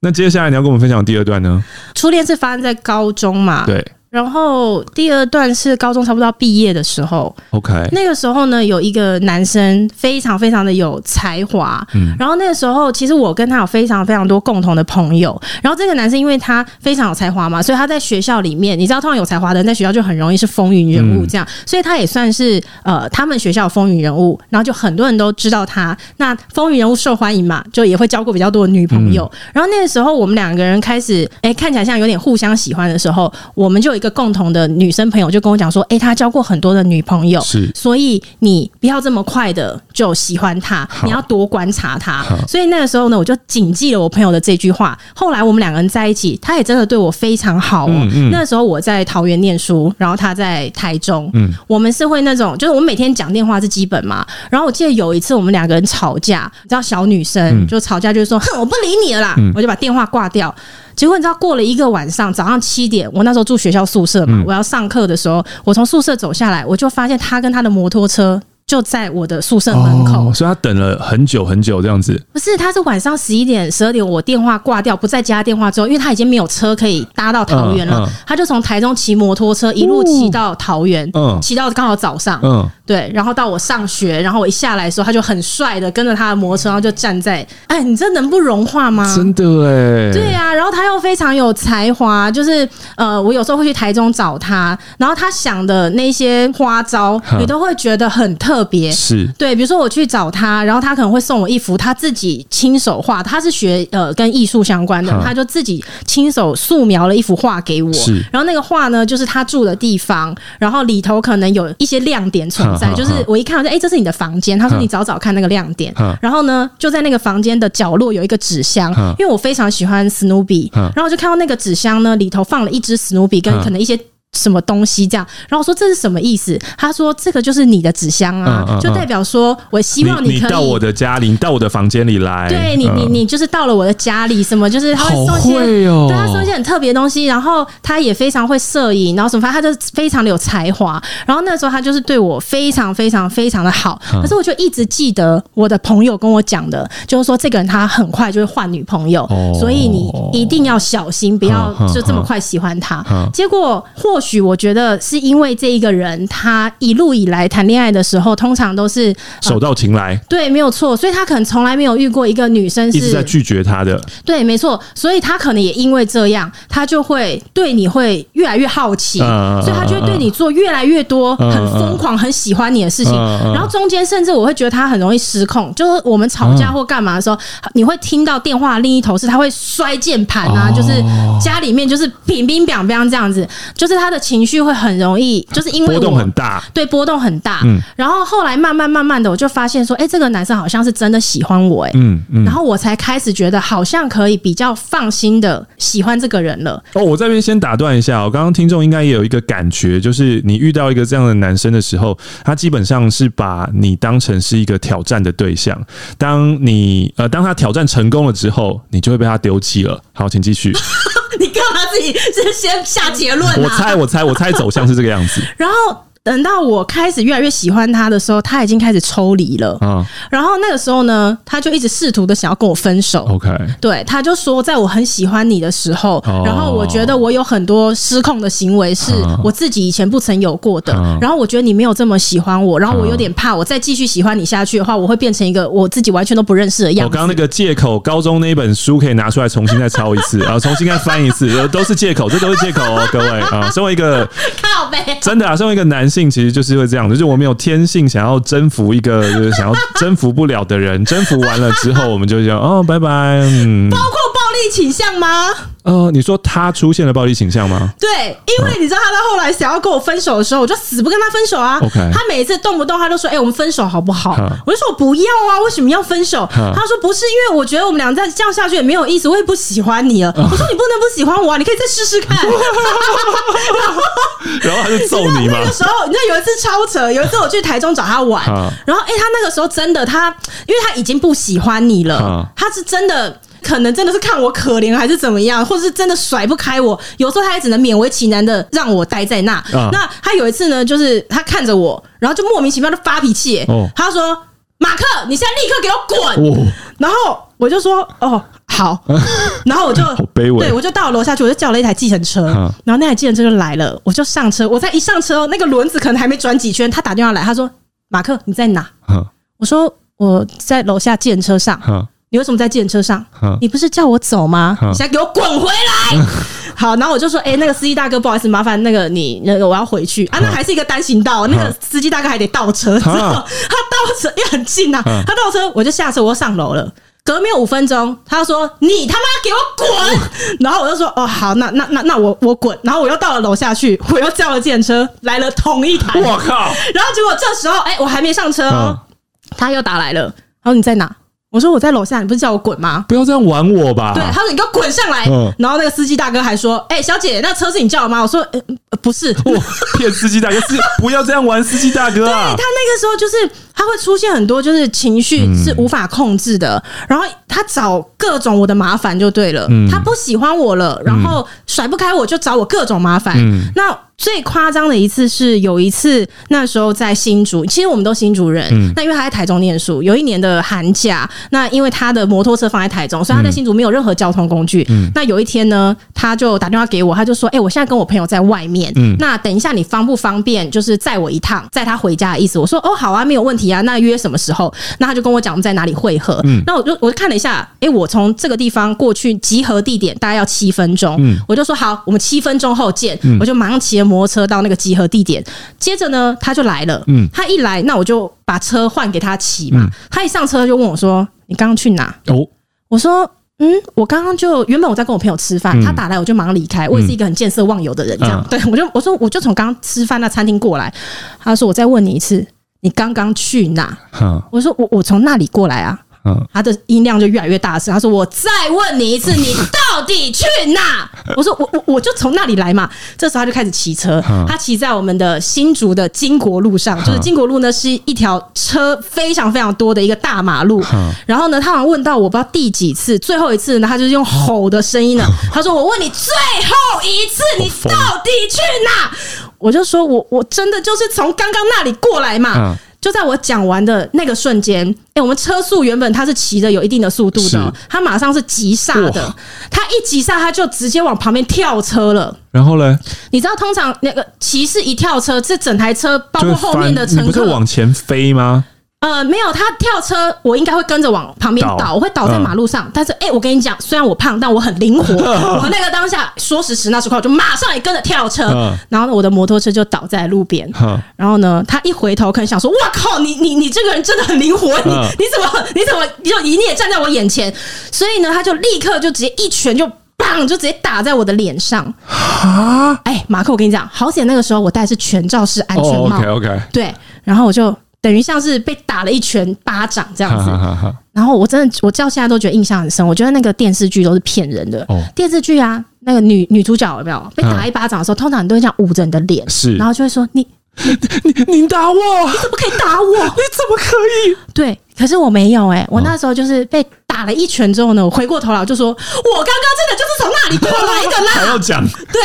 Speaker 1: 那接下来你要跟我们分享第二段呢？
Speaker 2: 初恋是发生在高中嘛？
Speaker 1: 对。
Speaker 2: 然后第二段是高中差不多要毕业的时候
Speaker 1: ，OK，
Speaker 2: 那个时候呢，有一个男生非常非常的有才华，嗯，然后那个时候其实我跟他有非常非常多共同的朋友，然后这个男生因为他非常有才华嘛，所以他在学校里面，你知道，通常有才华的人在学校就很容易是风云人物这样，嗯、所以他也算是呃他们学校风云人物，然后就很多人都知道他，那风云人物受欢迎嘛，就也会交过比较多的女朋友，嗯、然后那个时候我们两个人开始哎看起来像有点互相喜欢的时候，我们就。一个共同的女生朋友就跟我讲说：“哎，他交过很多的女朋友，是，所以你不要这么快的就喜欢他，你要多观察他。所以那个时候呢，我就谨记了我朋友的这句话。后来我们两个人在一起，他也真的对我非常好哦。那时候我在桃园念书，然后他在台中。嗯，我们是会那种，就是我们每天讲电话是基本嘛。然后我记得有一次我们两个人吵架，你知道小女生就吵架就是说：哼，我不理你了啦，我就把电话挂掉。”结果你知道，过了一个晚上，早上七点，我那时候住学校宿舍嘛，我要上课的时候，我从宿舍走下来，我就发现他跟他的摩托车。就在我的宿舍门口，
Speaker 1: 哦，所以他等了很久很久这样子。
Speaker 2: 不是，他是晚上十一点、十二点，我电话挂掉，不再接他电话之后，因为他已经没有车可以搭到桃园了，嗯嗯、他就从台中骑摩托车一路骑到桃园，嗯，骑到刚好早上，嗯，对，然后到我上学，然后我一下来的时候，他就很帅的跟着他的摩托车，然后就站在，哎，你这能不融化吗？
Speaker 1: 真的哎，
Speaker 2: 对，啊，然后他又非常有才华，就是呃，我有时候会去台中找他，然后他想的那些花招，你都会觉得很特别，
Speaker 1: 是。
Speaker 2: 对，比如说我去找他，然后他可能会送我一幅他自己亲手画，他是学呃跟艺术相关的，他就自己亲手素描了一幅画给我。是，然后那个画呢，就是他住的地方，然后里头可能有一些亮点存在，就是我一看，我说哎，这是你的房间。他说你找找看那个亮点。然后呢，就在那个房间的角落有一个纸箱，因为我非常喜欢史努比，然后我就看到那个纸箱呢，里头放了一只史努比跟可能一些。什么东西这样？然后我说这是什么意思？他说这个就是你的纸箱啊，嗯嗯嗯、就代表说我希望你可以
Speaker 1: 你到我的家里，你到我的房间里来。
Speaker 2: 对你，你你就是到了我的家里，什么就是他会送一些，哦、对他送一些很特别的东西。然后他也非常会摄影，然后什么，反正他就非常的有才华。然后那时候他就是对我非常非常非常的好。可是我就一直记得我的朋友跟我讲的，就是说这个人他很快就会换女朋友，哦、所以你一定要小心，不要就这么快喜欢他。结果或许。许我觉得是因为这一个人，他一路以来谈恋爱的时候，通常都是
Speaker 1: 手到擒来，
Speaker 2: 对，没有错，所以他可能从来没有遇过一个女生是
Speaker 1: 一直在拒绝他的，
Speaker 2: 对，没错，所以他可能也因为这样，他就会对你会越来越好奇，所以他就会对你做越来越多很疯狂、很喜欢你的事情。然后中间甚至我会觉得他很容易失控，就是我们吵架或干嘛的时候，你会听到电话另一头是他会摔键盘啊，就是家里面就是乒乒乓乓这样子，就是他的情绪会很容易，就是因为
Speaker 1: 波动很大，
Speaker 2: 对波动很大。嗯然后后来慢慢慢慢的，我就发现说，哎，这个男生好像是真的喜欢我，哎，嗯，然后我才开始觉得好像可以比较放心的喜欢这个人了。
Speaker 1: 哦，我这边先打断一下，我刚刚听众应该也有一个感觉，就是你遇到一个这样的男生的时候，他基本上是把你当成是一个挑战的对象。当你呃，当他挑战成功了之后，你就会被他丢弃了。好，请继续。
Speaker 2: 你干嘛自己先先下结论啊？
Speaker 1: 我猜，我猜，我猜走向是这个样子。
Speaker 2: 然后。等到我开始越来越喜欢他的时候，他已经开始抽离了。嗯，然后那个时候呢，他就一直试图的想要跟我分手。
Speaker 1: OK，
Speaker 2: 对，他就说，在我很喜欢你的时候，然后我觉得我有很多失控的行为是我自己以前不曾有过的。然后我觉得你没有这么喜欢我，然后我有点怕，我再继续喜欢你下去的话，我会变成一个我自己完全都不认识的样子。
Speaker 1: 我刚刚那个借口，高中那一本书可以拿出来重新再抄一次，然 后重新再翻一次，都是借口，这都是借口哦，各位啊，身为一个
Speaker 2: 靠背，
Speaker 1: 真的啊，身为一个男性，其实就是会这样。子就是我们有天性想要征服一个就是想要征服不了的人，征服完了之后，我们就讲哦，拜拜。嗯，
Speaker 2: 包括力倾向吗？
Speaker 1: 呃，你说他出现了暴力倾向吗？
Speaker 2: 对，因为你知道他到后来想要跟我分手的时候，我就死不跟他分手啊。
Speaker 1: OK，
Speaker 2: 他每一次动不动他都说：“哎、欸，我们分手好不好？”我就说：“我不要啊，为什么要分手？”他说：“不是，因为我觉得我们俩再这样下去也没有意思，我也不喜欢你了。”我说：“你不能不喜欢我啊，你可以再试试看。”
Speaker 1: 然后，他就揍你嘛。
Speaker 2: 那个时候，你知道有一次超扯，有一次我去台中找他玩，然后哎、欸，他那个时候真的他，因为他已经不喜欢你了，他是真的。可能真的是看我可怜还是怎么样，或者是真的甩不开我。有时候他也只能勉为其难的让我待在那。啊、那他有一次呢，就是他看着我，然后就莫名其妙的发脾气。哦，他说：“马克，你现在立刻给我滚！”哦、然后我就说：“哦，好。”然后我就好
Speaker 1: 卑微，
Speaker 2: 对我就到楼下去，我就叫了一台计程车。啊、然后那台计程车就来了，我就上车。我在一上车，那个轮子可能还没转几圈，他打电话来，他说：“马克，你在哪？”啊、我说：“我在楼下计程车上。啊”你为什么在计程车上？你不是叫我走吗？你现在给我滚回来！好，然后我就说：“哎，那个司机大哥，不好意思，麻烦那个你那个我要回去啊。”那还是一个单行道，那个司机大哥还得倒车，之后他倒车也很近呐。他倒车，我就下车，我上楼了。隔没有五分钟，他说：“你他妈给我滚！” 然后我就说：“哦，好，那那那那我我滚。”然后我又到了楼下去，我又叫了计程车来了同一台。
Speaker 1: 我靠！
Speaker 2: 然后结果这时候，哎，我还没上车哦，他又打来了。然后你在哪？我说我在楼下，你不是叫我滚吗？
Speaker 1: 不要这样玩我吧！
Speaker 2: 对，他说你给我滚上来。嗯、然后那个司机大哥还说：“哎、欸，小姐，那车是你叫的吗？”我说：“呃，不是。”
Speaker 1: 骗司机大哥是不要这样玩司机大哥啊！
Speaker 2: 对，他那个时候就是他会出现很多就是情绪是无法控制的，嗯、然后他找各种我的麻烦就对了。嗯、他不喜欢我了，然后甩不开我就找我各种麻烦。嗯、那。最夸张的一次是有一次，那时候在新竹，其实我们都新竹人。嗯、那因为他在台中念书，有一年的寒假，那因为他的摩托车放在台中，所以他在新竹没有任何交通工具。嗯、那有一天呢，他就打电话给我，他就说：“哎、欸，我现在跟我朋友在外面，嗯、那等一下你方不方便，就是载我一趟，载他回家的意思。”我说：“哦，好啊，没有问题啊。那约什么时候？”那他就跟我讲我们在哪里会合。嗯、那我就我就看了一下，哎、欸，我从这个地方过去集合地点大概要七分钟。嗯、我就说好，我们七分钟后见。嗯、我就马上骑着摩托车到那个集合地点，接着呢，他就来了。嗯，他一来，那我就把车换给他骑嘛。嗯、他一上车就问我说：“你刚刚去哪？”哦，我说：“嗯，我刚刚就原本我在跟我朋友吃饭，嗯、他打来我就马上离开。我也是一个很见色忘友的人，这样。嗯、对我就我说我就从刚刚吃饭那餐厅过来。他说：“我再问你一次，你刚刚去哪？”嗯、我说：“我我从那里过来啊。”他的音量就越来越大声。他说：“我再问你一次，你到底去哪？” 我说：“我我我就从那里来嘛。”这时候他就开始骑车，他骑在我们的新竹的金国路上，就是金国路呢是一条车非常非常多的一个大马路。然后呢，他好像问到我不知道第几次，最后一次呢，他就是用吼的声音呢。他说：“我问你最后一次，你到底去哪？”我就说：“我我真的就是从刚刚那里过来嘛。”就在我讲完的那个瞬间，哎、欸，我们车速原本它是骑着有一定的速度的，是他马上是急刹的，哇他一急刹它就直接往旁边跳车了。
Speaker 1: 然后呢？
Speaker 2: 你知道通常那个骑士一跳车，这整台车包括后面的乘客，
Speaker 1: 你不是往前飞吗？
Speaker 2: 呃，没有，他跳车，我应该会跟着往旁边倒，我会倒在马路上。嗯、但是，哎、欸，我跟你讲，虽然我胖，但我很灵活。我那个当下说时迟那时快，我就马上也跟着跳车。嗯、然后呢，我的摩托车就倒在路边。嗯、然后呢，他一回头可能想说：“哇靠，你你你这个人真的很灵活，你、嗯、你怎么你怎么就你也站在我眼前？”所以呢，他就立刻就直接一拳就砰就直接打在我的脸上。啊！哎，马克，我跟你讲，好险那个时候我戴的是全罩式安全帽。
Speaker 1: Oh, OK OK。
Speaker 2: 对，然后我就。等于像是被打了一拳巴掌这样子，然后我真的我到现在都觉得印象很深。我觉得那个电视剧都是骗人的。电视剧啊，那个女女主角有没有被打一巴掌的时候，通常你都会这样捂着你的脸，是，然后就会说你
Speaker 1: 你你 你打我，
Speaker 2: 你怎么可以打我？
Speaker 1: 你怎么可以？
Speaker 2: 对，可是我没有哎，我那时候就是被打了一拳之后呢，我回过头来就说，我刚刚真的就是从那里过来的啦。
Speaker 1: 还要讲？
Speaker 2: 对，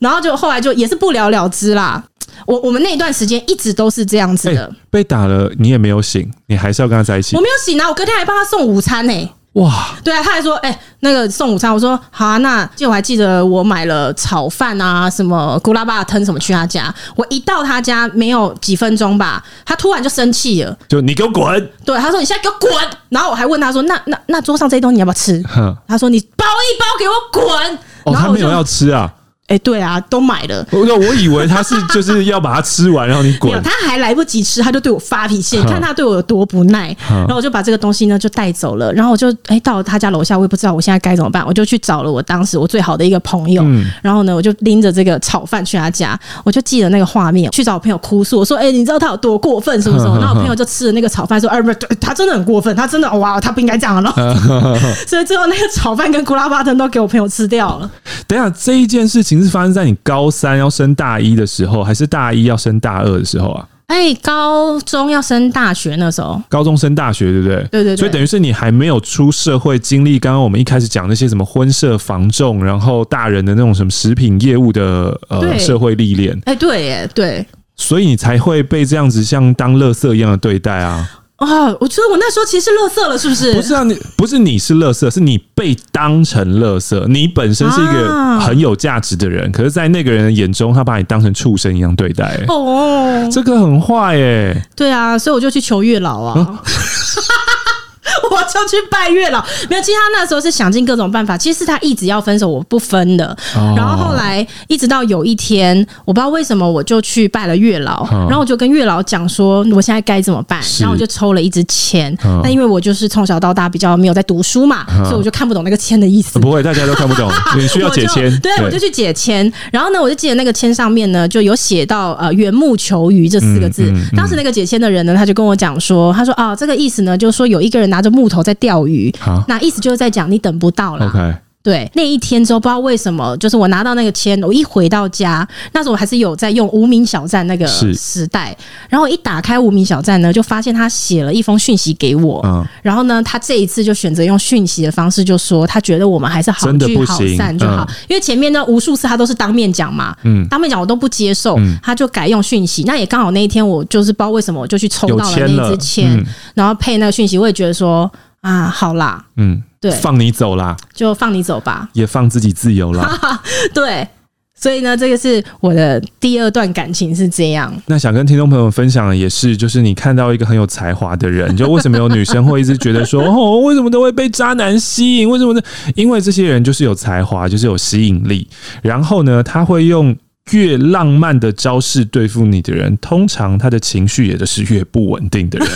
Speaker 2: 然后就后来就也是不了了之啦。我我们那一段时间一直都是这样子的，欸，
Speaker 1: 被打了你也没有醒，你还是要跟他在一起。
Speaker 2: 我没有醒啊，我隔天还帮他送午餐呢，欸。
Speaker 1: 哇，
Speaker 2: 对啊，他还说，哎，欸，那个送午餐，我说好啊，那就我还记得我买了炒饭啊，什么咕拉巴汤什么去他家，我一到他家没有几分钟吧，他突然就生气了，
Speaker 1: 就你给我滚。
Speaker 2: 对，他说你现在给我滚，然后我还问他说，那那那桌上这些东西你要不要吃？哼他说你包一包给我滚。
Speaker 1: 哦，他没有要吃啊。
Speaker 2: 哎，对啊，都买了。
Speaker 1: 我我以为他是就是要把它吃完，然后你滚。
Speaker 2: 他还来不及吃，他就对我发脾气。你看他对我有多不耐。然后我就把这个东西呢就带走了。然后我就哎到了他家楼下，我也不知道我现在该怎么办。我就去找了我当时我最好的一个朋友。然后呢，我就拎着这个炒饭去他家，我就记得那个画面，去找我朋友哭诉，我说：“哎，你知道他有多过分，是不是？”然后我朋友就吃了那个炒饭，说：“哎，不是，他真的很过分，他真的哇，他不应该这样了。”所以最后那个炒饭跟古拉巴汤都给我朋友吃掉了。
Speaker 1: 等一下，这一件事情是发生在你高。三要升大一的时候，还是大一要升大二的时候啊？
Speaker 2: 哎、欸，高中要升大学那时候，
Speaker 1: 高中升大学，对不对？
Speaker 2: 对对对。
Speaker 1: 所以等于是你还没有出社会，经历刚刚我们一开始讲那些什么婚社房仲，然后大人的那种什么食品业务的呃社会历练。
Speaker 2: 哎、欸，对，耶，对。
Speaker 1: 所以你才会被这样子像当垃圾一样的对待啊。
Speaker 2: 啊、哦，我觉得我那时候其实是乐色了，是不是？
Speaker 1: 不是啊，你不是你是乐色，是你被当成乐色。你本身是一个很有价值的人，啊、可是，在那个人的眼中，他把你当成畜生一样对待。哦，这个很坏耶。
Speaker 2: 对啊，所以我就去求月老啊。嗯 我就去拜月老，没有。其实他那时候是想尽各种办法。其实是他一直要分手，我不分的。哦、然后后来一直到有一天，我不知道为什么，我就去拜了月老。哦、然后我就跟月老讲说，我现在该怎么办？然后我就抽了一支签。那、哦、因为我就是从小到大比较没有在读书嘛，哦、所以我就看不懂那个签的意思。
Speaker 1: 不会，大家都看不懂。你需要解签。
Speaker 2: 对，对我就去解签。然后呢，我就记得那个签上面呢，就有写到呃“缘木求鱼”这四个字。嗯嗯嗯、当时那个解签的人呢，他就跟我讲说，他说啊，这个意思呢，就是说有一个人拿着木头在钓鱼，好那意思就是在讲你等不到了。对，那一天之后不知道为什么，就是我拿到那个签，我一回到家，那时候我还是有在用无名小站那个时代，然后我一打开无名小站呢，就发现他写了一封讯息给我，嗯、然后呢，他这一次就选择用讯息的方式，就说他觉得我们还是好聚好散就好，嗯、因为前面呢无数次他都是当面讲嘛，嗯，当面讲我都不接受，嗯、他就改用讯息，那也刚好那一天我就是不知道为什么我就去抽到了那支签，嗯、然后配那个讯息，我也觉得说。啊，好啦，嗯，对，
Speaker 1: 放你走啦，
Speaker 2: 就放你走吧，
Speaker 1: 也放自己自由啦。
Speaker 2: 对，所以呢，这个是我的第二段感情是这样。
Speaker 1: 那想跟听众朋友们分享的也是，就是你看到一个很有才华的人，就为什么有女生会一直觉得说，哦，为什么都会被渣男吸引？为什么呢？因为这些人就是有才华，就是有吸引力。然后呢，他会用越浪漫的招式对付你的人，通常他的情绪也都是越不稳定的人。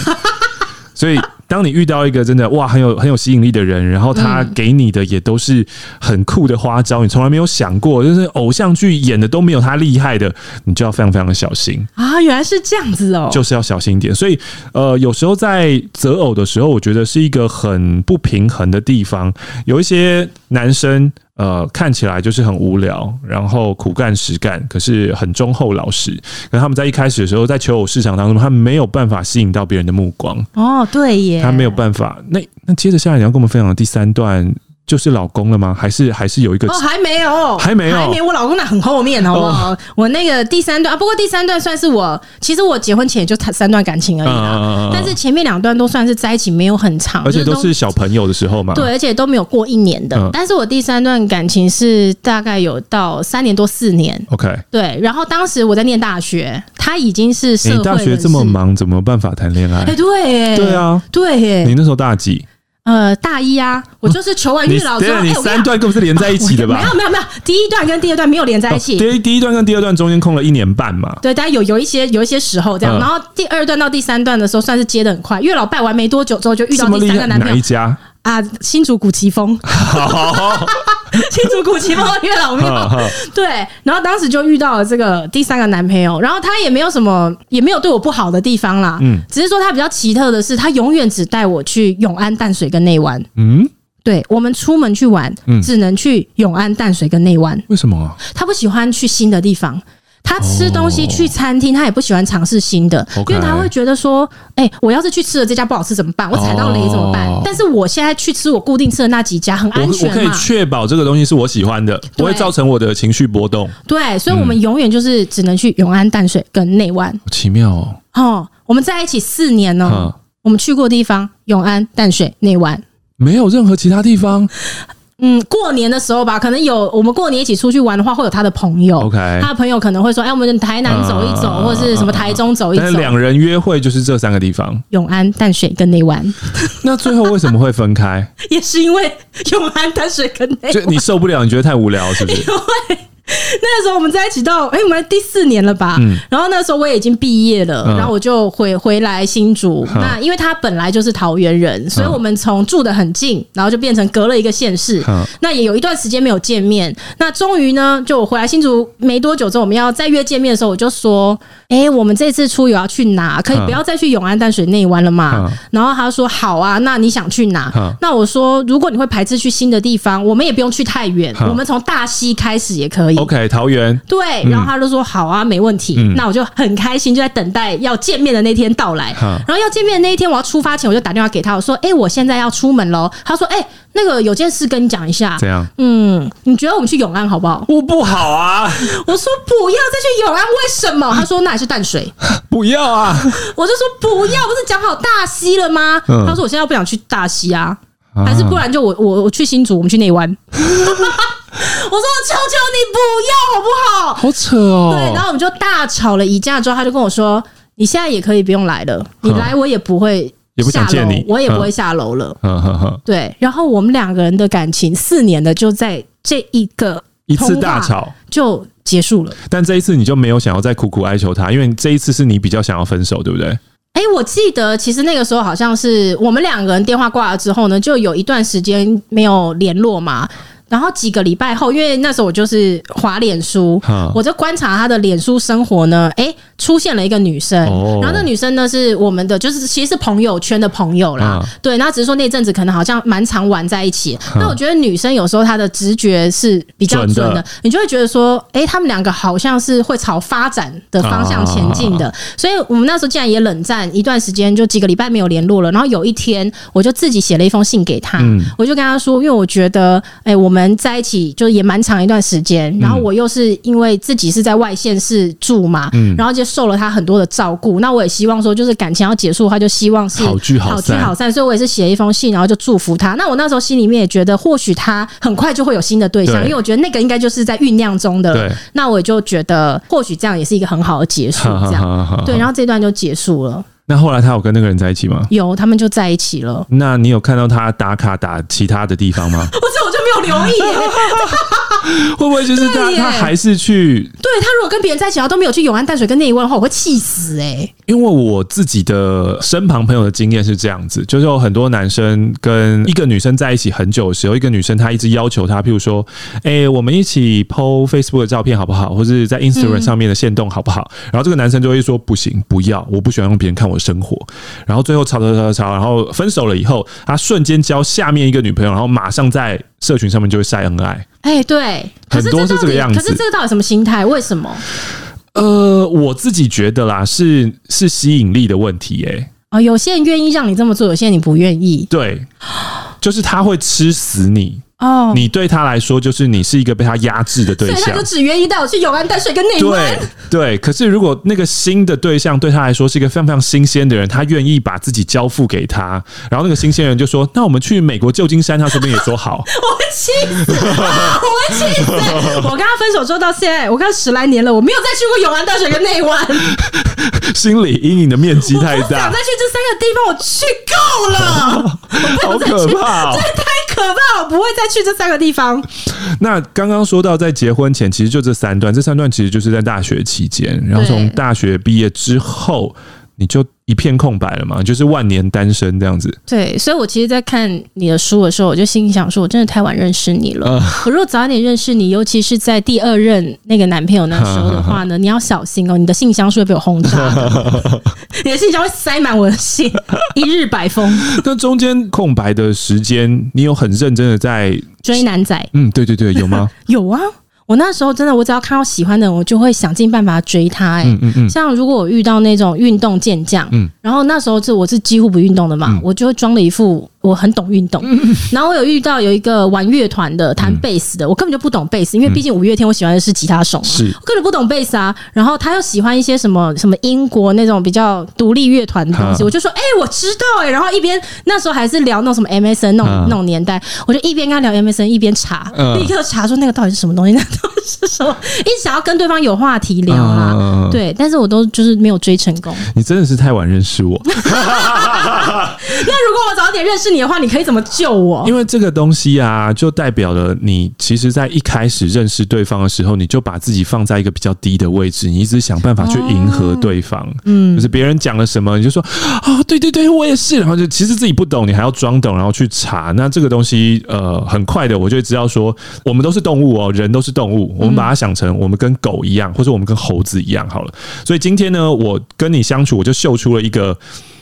Speaker 1: 所以。当你遇到一个真的哇很有很有吸引力的人，然后他给你的也都是很酷的花招，你从来没有想过，就是偶像剧演的都没有他厉害的，你就要非常非常的小心
Speaker 2: 啊！原来是这样子哦，
Speaker 1: 就是要小心一点。所以呃，有时候在择偶的时候，我觉得是一个很不平衡的地方。有一些男生。呃，看起来就是很无聊，然后苦干实干，可是很忠厚老实。可他们在一开始的时候，在求偶市场当中，他没有办法吸引到别人的目光。
Speaker 2: 哦，对耶，
Speaker 1: 他没有办法。那那接着下来，你要跟我们分享的第三段就是老公了吗？还是还是有一个？
Speaker 2: 哦，还没有，
Speaker 1: 还没有，
Speaker 2: 还没。我老公那很后面，好不好？哦、我那个第三段啊，不过第三段算是我，其实我结婚前也就谈三段感情而已啦。嗯、但是前面两段都算是在一起没有很长，
Speaker 1: 而且都是小朋友的时候嘛。
Speaker 2: 对，而且都没有过一年的。嗯、但是我第三段感情是大概有到三年多四年。
Speaker 1: OK，
Speaker 2: 对。然后当时我在念大学，他已经是社会、欸、
Speaker 1: 大学这么忙，怎么办法谈恋爱？
Speaker 2: 哎、欸，对，
Speaker 1: 对啊，
Speaker 2: 对，
Speaker 1: 你那时候大几？
Speaker 2: 呃，大一啊，我就是求完 月老之后，
Speaker 1: 你三段根本是连在一起的吧？
Speaker 2: 没有没有没有，第一段跟第二段没有连在一起。
Speaker 1: 第一第一段跟第二段中间空了一年半嘛。
Speaker 2: 对，大家有有一些有一些时候这样，然后第二段到第三段的时候，算是接的很快。月老拜完没多久之后，就遇到第三个男朋友。
Speaker 1: 哪一家？
Speaker 2: 啊，新竹古奇峰。新竹古奇峰的月老庙，对，然后当时就遇到了这个第三个男朋友，然后他也没有什么，也没有对我不好的地方啦，嗯，只是说他比较奇特的是，他永远只带我去永安淡水跟内湾，嗯，对，我们出门去玩，只能去永安淡水跟内湾，
Speaker 1: 为什么啊？
Speaker 2: 他不喜欢去新的地方。他吃东西去餐厅，他也不喜欢尝试新的，因为他会觉得说：“哎，我要是去吃了这家不好吃怎么办？我踩到雷怎么办？”但是我现在去吃我固定吃的那几家很安全嘛，
Speaker 1: 我可以确保这个东西是我喜欢的，不会造成我的情绪波动。
Speaker 2: 对，所以我们永远就是只能去永安淡水跟内湾。
Speaker 1: 奇妙哦！
Speaker 2: 哦，我们在一起四年呢，我们去过的地方永安淡水内湾，
Speaker 1: 没有任何其他地方。
Speaker 2: 嗯，过年的时候吧，可能有我们过年一起出去玩的话，会有他的朋友。OK，他的朋友可能会说：“哎，我们台南走一走，或者是什么台中走一走。”但
Speaker 1: 两人约会就是这三个地方：
Speaker 2: 永安、淡水跟内湾。
Speaker 1: 那最后为什么会分开？
Speaker 2: 也是因为永安、淡水跟内湾。
Speaker 1: 就你受不了，你觉得太无聊，是不是？
Speaker 2: 因为 那个时候我们在一起到哎、欸，我们第四年了吧？嗯，然后那时候我也已经毕业了，嗯、然后我就回回来新竹。嗯、那因为他本来就是桃园人，所以我们从住的很近，然后就变成隔了一个县市。嗯、那也有一段时间没有见面。那终于呢，就我回来新竹没多久之后，我们要再约见面的时候，我就说：“哎、欸，我们这次出游要去哪？可以不要再去永安淡水内湾了嘛？”嗯、然后他说：“好啊，那你想去哪？”嗯、那我说：“如果你会排斥去新的地方，我们也不用去太远，嗯、我们从大溪开始也可以。”
Speaker 1: OK，桃园
Speaker 2: 对，然后他就说好啊，没问题。那我就很开心，就在等待要见面的那天到来。然后要见面的那一天，我要出发前，我就打电话给他，我说：“哎，我现在要出门喽。”他说：“哎，那个有件事跟你讲一下。”
Speaker 1: 这样？
Speaker 2: 嗯，你觉得我们去永安好不好？
Speaker 1: 我不好啊！
Speaker 2: 我说不要再去永安，为什么？他说那还是淡水。
Speaker 1: 不要啊！
Speaker 2: 我就说不要，不是讲好大溪了吗？他说我现在不想去大溪啊，还是不然就我我我去新竹，我们去内湾。我说：“我求求你不要好不好？”
Speaker 1: 好扯哦。
Speaker 2: 对，然后我们就大吵了一架。之后他就跟我说：“你现在也可以不用来了，你来我也不会也不想见你，我也不会下楼了。”对。然后我们两个人的感情四年的就在这一个
Speaker 1: 一次大吵
Speaker 2: 就结束了。
Speaker 1: 但这一次你就没有想要再苦苦哀求他，因为这一次是你比较想要分手，对不对？
Speaker 2: 哎，我记得其实那个时候好像是我们两个人电话挂了之后呢，就有一段时间没有联络嘛。然后几个礼拜后，因为那时候我就是滑脸书，我就观察他的脸书生活呢，哎，出现了一个女生，然后那女生呢是我们的，就是其实是朋友圈的朋友啦，对，那只是说那阵子可能好像蛮常玩在一起。那我觉得女生有时候她的直觉是比较准的，你就会觉得说，哎，他们两个好像是会朝发展的方向前进的，所以我们那时候竟然也冷战一段时间，就几个礼拜没有联络了。然后有一天，我就自己写了一封信给他，我就跟他说，因为我觉得，哎，我们。我们在一起就也蛮长一段时间，然后我又是因为自己是在外县市住嘛，嗯、然后就受了他很多的照顾。那我也希望说，就是感情要结束，的话就希望是
Speaker 1: 好聚好散，好聚
Speaker 2: 好散。所以我也是写了一封信，然后就祝福他。那我那时候心里面也觉得，或许他很快就会有新的对象，对因为我觉得那个应该就是在酝酿中的。对那我也就觉得，或许这样也是一个很好的结束。这样，对，然后这段就结束了。
Speaker 1: 那后来他有跟那个人在一起吗？
Speaker 2: 有，他们就在一起了。
Speaker 1: 那你有看到他打卡打其他的地方吗？
Speaker 2: 不是，我就留意耶。
Speaker 1: 会不会就是他？他还是去？
Speaker 2: 对，他如果跟别人在一起，然后都没有去永安淡水跟内湾的话，我会气死哎。
Speaker 1: 因为我自己的身旁朋友的经验是这样子，就是有很多男生跟一个女生在一起很久的时候，一个女生她一直要求他，譬如说，哎，我们一起 PO Facebook 的照片好不好？或者是在 Instagram 上面的线动好不好？然后这个男生就会说不行，不要，我不喜欢让别人看我的生活。然后最后吵吵吵吵，然后分手了以后，他瞬间交下面一个女朋友，然后马上在社群上面就会晒恩爱。
Speaker 2: 哎，对，
Speaker 1: 很多是这个样子。
Speaker 2: 可是这个到底什么心态？为什么？
Speaker 1: 呃，我自己觉得啦，是是吸引力的问题，欸。哎，哦，有些人愿意让你这么做，有些人你不愿意。对，就是他会吃死你。哦，你对他来说就是你是一个被他压制的对象，
Speaker 2: 所以他就只愿意带我去永安淡水跟内湾。
Speaker 1: 对对，可是如果那个新的对象对他来说是一个非常非常新鲜的人，他愿意把自己交付给他，然后那个新鲜人就说：“那我们去美国旧金山，他说不定也说好。”
Speaker 2: 我会气死，我会气死！我跟他分手之后到现在，我看十来年了，我没有再去过永安淡水跟内湾，
Speaker 1: 心理阴影的面积太大。
Speaker 2: 想再去这三个地方，我去够了，
Speaker 1: 好可怕、哦，
Speaker 2: 这太可怕，我不会再去这三个地方。
Speaker 1: 那刚刚说到在结婚前，其实就这三段，这三段其实就是在大学期间，然后从大学毕业之后。你就一片空白了嘛，就是万年单身这样子。
Speaker 2: 对，所以我其实，在看你的书的时候，我就心里想说，我真的太晚认识你了。呃、我如果早一点认识你，尤其是在第二任那个男朋友那时候的话呢，你要小心哦，你的信箱是会被我轰炸的，你的信箱会塞满我的信，一日百封。
Speaker 1: 那中间空白的时间，你有很认真的在
Speaker 2: 追男仔？
Speaker 1: 嗯，对对对，有吗？
Speaker 2: 有啊。我那时候真的，我只要看到喜欢的人，我就会想尽办法追他、欸。哎、嗯嗯嗯，像如果我遇到那种运动健将，嗯，然后那时候是我是几乎不运动的嘛，嗯、我就会装了一副。我很懂运动，然后我有遇到有一个玩乐团的弹贝斯的，我根本就不懂贝斯，因为毕竟五月天我喜欢的是吉他手嘛，我根本不懂贝斯啊。然后他又喜欢一些什么什么英国那种比较独立乐团的东西，我就说哎、欸，我知道哎、欸。然后一边那时候还是聊那种什么 MSN 那种那种年代，我就一边跟他聊 MSN，一边查，立刻查说那个到底是什么东西，那到底是什么，一直想要跟对方有话题聊啊。对，但是我都就是没有追成功。
Speaker 1: 你真的是太晚认识我。
Speaker 2: 那如果我早点认识你的话，你可以怎么救我？
Speaker 1: 因为这个东西啊，就代表了你其实，在一开始认识对方的时候，你就把自己放在一个比较低的位置，你一直想办法去迎合对方。哦、嗯，就是别人讲了什么，你就说啊、哦，对对对，我也是。然后就其实自己不懂，你还要装懂，然后去查。那这个东西，呃，很快的，我就会知道说，我们都是动物哦，人都是动物。我们把它想成我们跟狗一样，或者我们跟猴子一样好了。所以今天呢，我跟你相处，我就秀出了一个。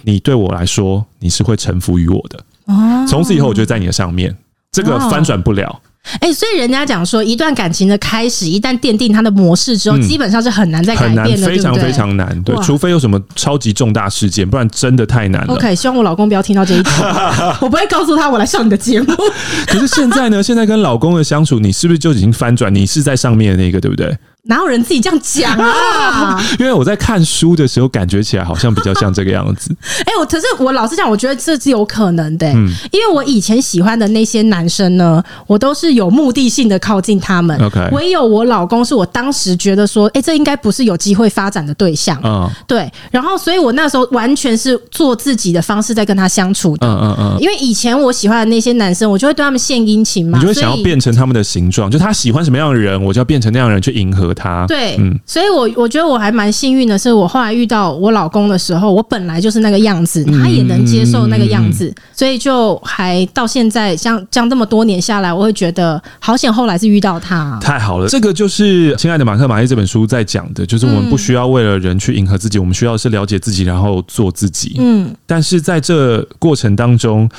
Speaker 1: 你对我来说，你是会臣服于我的。哦，从此以后，我就在你的上面，这个翻转不了。
Speaker 2: 哎、欸，所以人家讲说，一段感情的开始，一旦奠定它的模式之后，嗯、基本上是很难再改变的，
Speaker 1: 很难，非常非常难。对，除非有什么超级重大事件，不然真的太难了。
Speaker 2: OK，希望我老公不要听到这一集，我不会告诉他我来上你的节目。
Speaker 1: 可是现在呢？现在跟老公的相处，你是不是就已经翻转？你是在上面的那个，对不对？
Speaker 2: 哪有人自己这样讲啊？
Speaker 1: 因为我在看书的时候，感觉起来好像比较像这个样子。
Speaker 2: 哎，我可是我老实讲，我觉得这是有可能的。嗯，因为我以前喜欢的那些男生呢，我都是有目的性的靠近他们。OK，唯有我老公是我当时觉得说，哎，这应该不是有机会发展的对象。嗯，对。然后，所以我那时候完全是做自己的方式在跟他相处的。嗯嗯嗯。因为以前我喜欢的那些男生，我就会对他们献殷勤嘛，
Speaker 1: 你就会想要变成他们的形状，就他喜欢什么样的人，我就要变成那样的人去迎合他。
Speaker 2: 对，嗯，所以我我觉得我还蛮幸运的，是我后来遇到我老公的时候，我本来就是那个样子，他也能接受那个样子，所以就还到现在，像这样这么多年下来，我会觉得好险，后来是遇到他，
Speaker 1: 太好了。这个就是《亲爱的马克·马利》这本书在讲的，就是我们不需要为了人去迎合自己，我们需要是了解自己，然后做自己。嗯，但是在这过程当中，《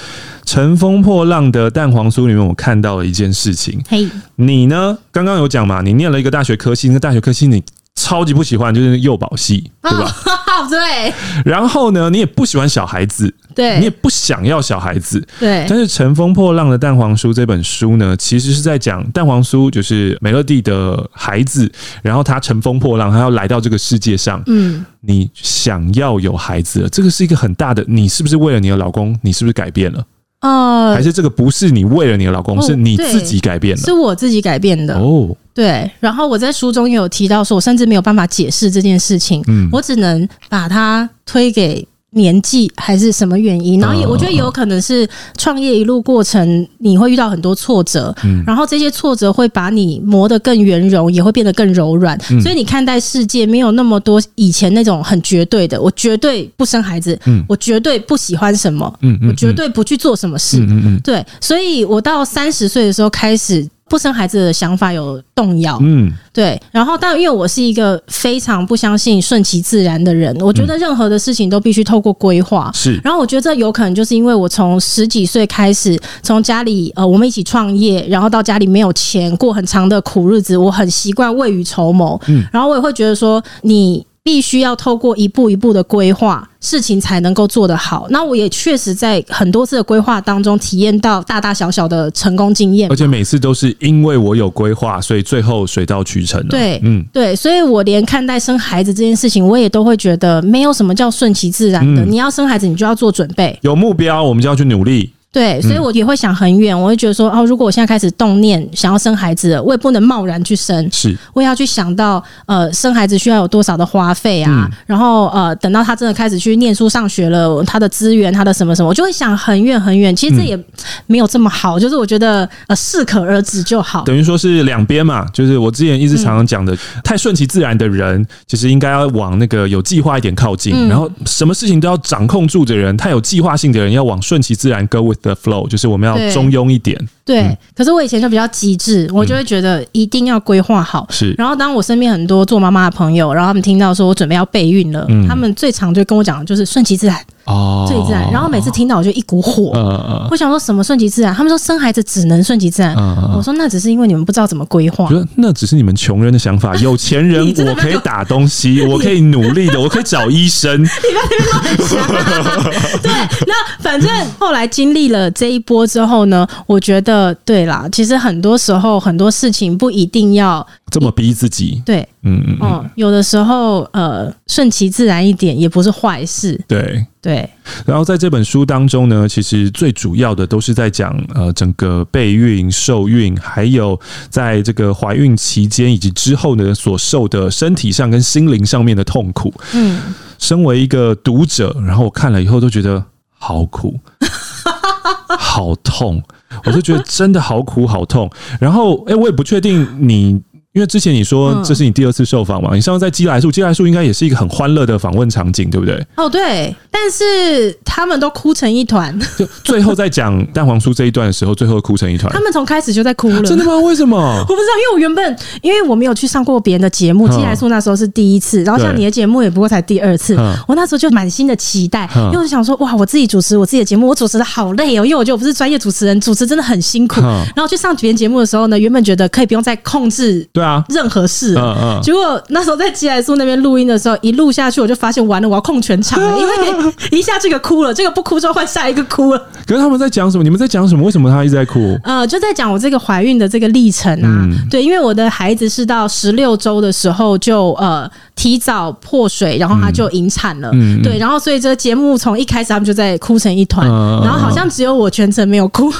Speaker 1: 乘风破浪的蛋黄酥》里面，我看到了一件事情。嘿，你呢？刚刚有讲嘛？你念了一个大学科系，那个大学科系你超级不喜欢，就是幼保系，对吧？
Speaker 2: 哦、对。
Speaker 1: 然后呢，你也不喜欢小孩子，
Speaker 2: 对，
Speaker 1: 你也不想要小孩子，
Speaker 2: 对。
Speaker 1: 但是《乘风破浪的蛋黄酥》这本书呢，其实是在讲蛋黄酥就是美乐蒂的孩子，然后他乘风破浪，他要来到这个世界上。嗯，你想要有孩子了，这个是一个很大的，你是不是为了你的老公？你是不是改变了？哦，还是这个不是你为了你的老公，哦、是你自己改变的，
Speaker 2: 是我自己改变的哦。对，然后我在书中也有提到说，我甚至没有办法解释这件事情，嗯，我只能把它推给。年纪还是什么原因？然后也我觉得也有可能是创业一路过程，你会遇到很多挫折，然后这些挫折会把你磨得更圆融，也会变得更柔软。所以你看待世界没有那么多以前那种很绝对的，我绝对不生孩子，我绝对不喜欢什么，我绝对不去做什么事。对，所以我到三十岁的时候开始。不生孩子的想法有动摇，嗯，对。然后，但因为我是一个非常不相信顺其自然的人，我觉得任何的事情都必须透过规划。是。然后，我觉得这有可能就是因为我从十几岁开始，从家里呃，我们一起创业，然后到家里没有钱，过很长的苦日子，我很习惯未雨绸缪。嗯。然后我也会觉得说，你必须要透过一步一步的规划，事情才能够做得好。那我也确实在很多次的规划当中体验到大大小小的成功经验，
Speaker 1: 而且每次都是因为我有规划，所以最后水到渠成。
Speaker 2: 对，嗯，对，所以我连看待生孩子这件事情，我也都会觉得没有什么叫顺其自然的。嗯，你要生孩子，你就要做准备，
Speaker 1: 有目标，我们就要去努力。
Speaker 2: 对，所以我也会想很远，我会觉得说，哦，如果我现在开始动念想要生孩子了，我也不能贸然去生，
Speaker 1: 是，
Speaker 2: 我也要去想到，呃，生孩子需要有多少的花费啊，嗯、然后呃，等到他真的开始去念书上学了，他的资源，他的什么什么，我就会想很远很远。其实这也没有这么好，就是我觉得呃，适可而止就好。
Speaker 1: 等于说是两边嘛，就是我之前一直常常讲的，嗯、太顺其自然的人，其实应该要往那个有计划一点靠近，嗯、然后什么事情都要掌控住的人，太有计划性的人，要往顺其自然，go with the flow，就是我们。要中庸一点，
Speaker 2: 对。嗯、可是我以前就比较机智，我就会觉得一定要规划好。
Speaker 1: 是。
Speaker 2: 然后当我身边很多做妈妈的朋友，然后他们听到说我准备要备孕了，嗯、他们最常就跟我讲的就是顺其自然。哦，最自然。然后每次听到我就一股火，嗯、我想说什么顺其自然？他们说生孩子只能顺其自然。嗯、我说那只是因为你们不知道怎么
Speaker 1: 规划。那只是你们穷人的想法。有钱人我可以打东西，我可以努力的，我可以找医生。你
Speaker 2: 那边乱讲。对，那反正后来经历了这一波之后呢，我觉得对啦，其实很多时候很多事情不一定要
Speaker 1: 这么逼自己。
Speaker 2: 对，嗯嗯嗯，有的时候呃顺其自然一点也不是坏事。
Speaker 1: 对。
Speaker 2: 对，
Speaker 1: 然后在这本书当中呢，其实最主要的都是在讲呃整个备孕、受孕，还有在这个怀孕期间以及之后呢所受的身体上跟心灵上面的痛苦。嗯，身为一个读者，然后我看了以后都觉得好苦，好痛，我就觉得真的好苦好痛。然后，哎，我也不确定你。因为之前你说这是你第二次受访嘛，嗯、你上次在鸡来树，鸡来树应该也是一个很欢乐的访问场景，对不对？
Speaker 2: 哦，对，但是他们都哭成一团。
Speaker 1: 就最后在讲 蛋黄酥这一段的时候，最后哭成一团。
Speaker 2: 他们从开始就在哭了。
Speaker 1: 真的吗？为什么？
Speaker 2: 我不知道，因为我原本因为我没有去上过别人的节目，鸡来树那时候是第一次，然后像你的节目也不过才第二次。嗯、我那时候就满心的期待，嗯、因为我就想说，哇，我自己主持我自己的节目，我主持的好累哦，因为我觉得我不是专业主持人，主持真的很辛苦。嗯、然后去上别人节目的时候呢，原本觉得可以不用再控制，对啊，任何事。嗯嗯，结果那时候在吉来苏那边录音的时候，一录下去我就发现完了，我要控全场了，因为一下这个哭了，这个不哭之后换下一个哭了。
Speaker 1: 可是他们在讲什么？你们在讲什么？为什么他一直在哭？
Speaker 2: 呃，就在讲我这个怀孕的这个历程啊。嗯、对，因为我的孩子是到十六周的时候就呃提早破水，然后他就引产了。嗯、对，然后所以这个节目从一开始他们就在哭成一团，嗯、然后好像只有我全程没有哭。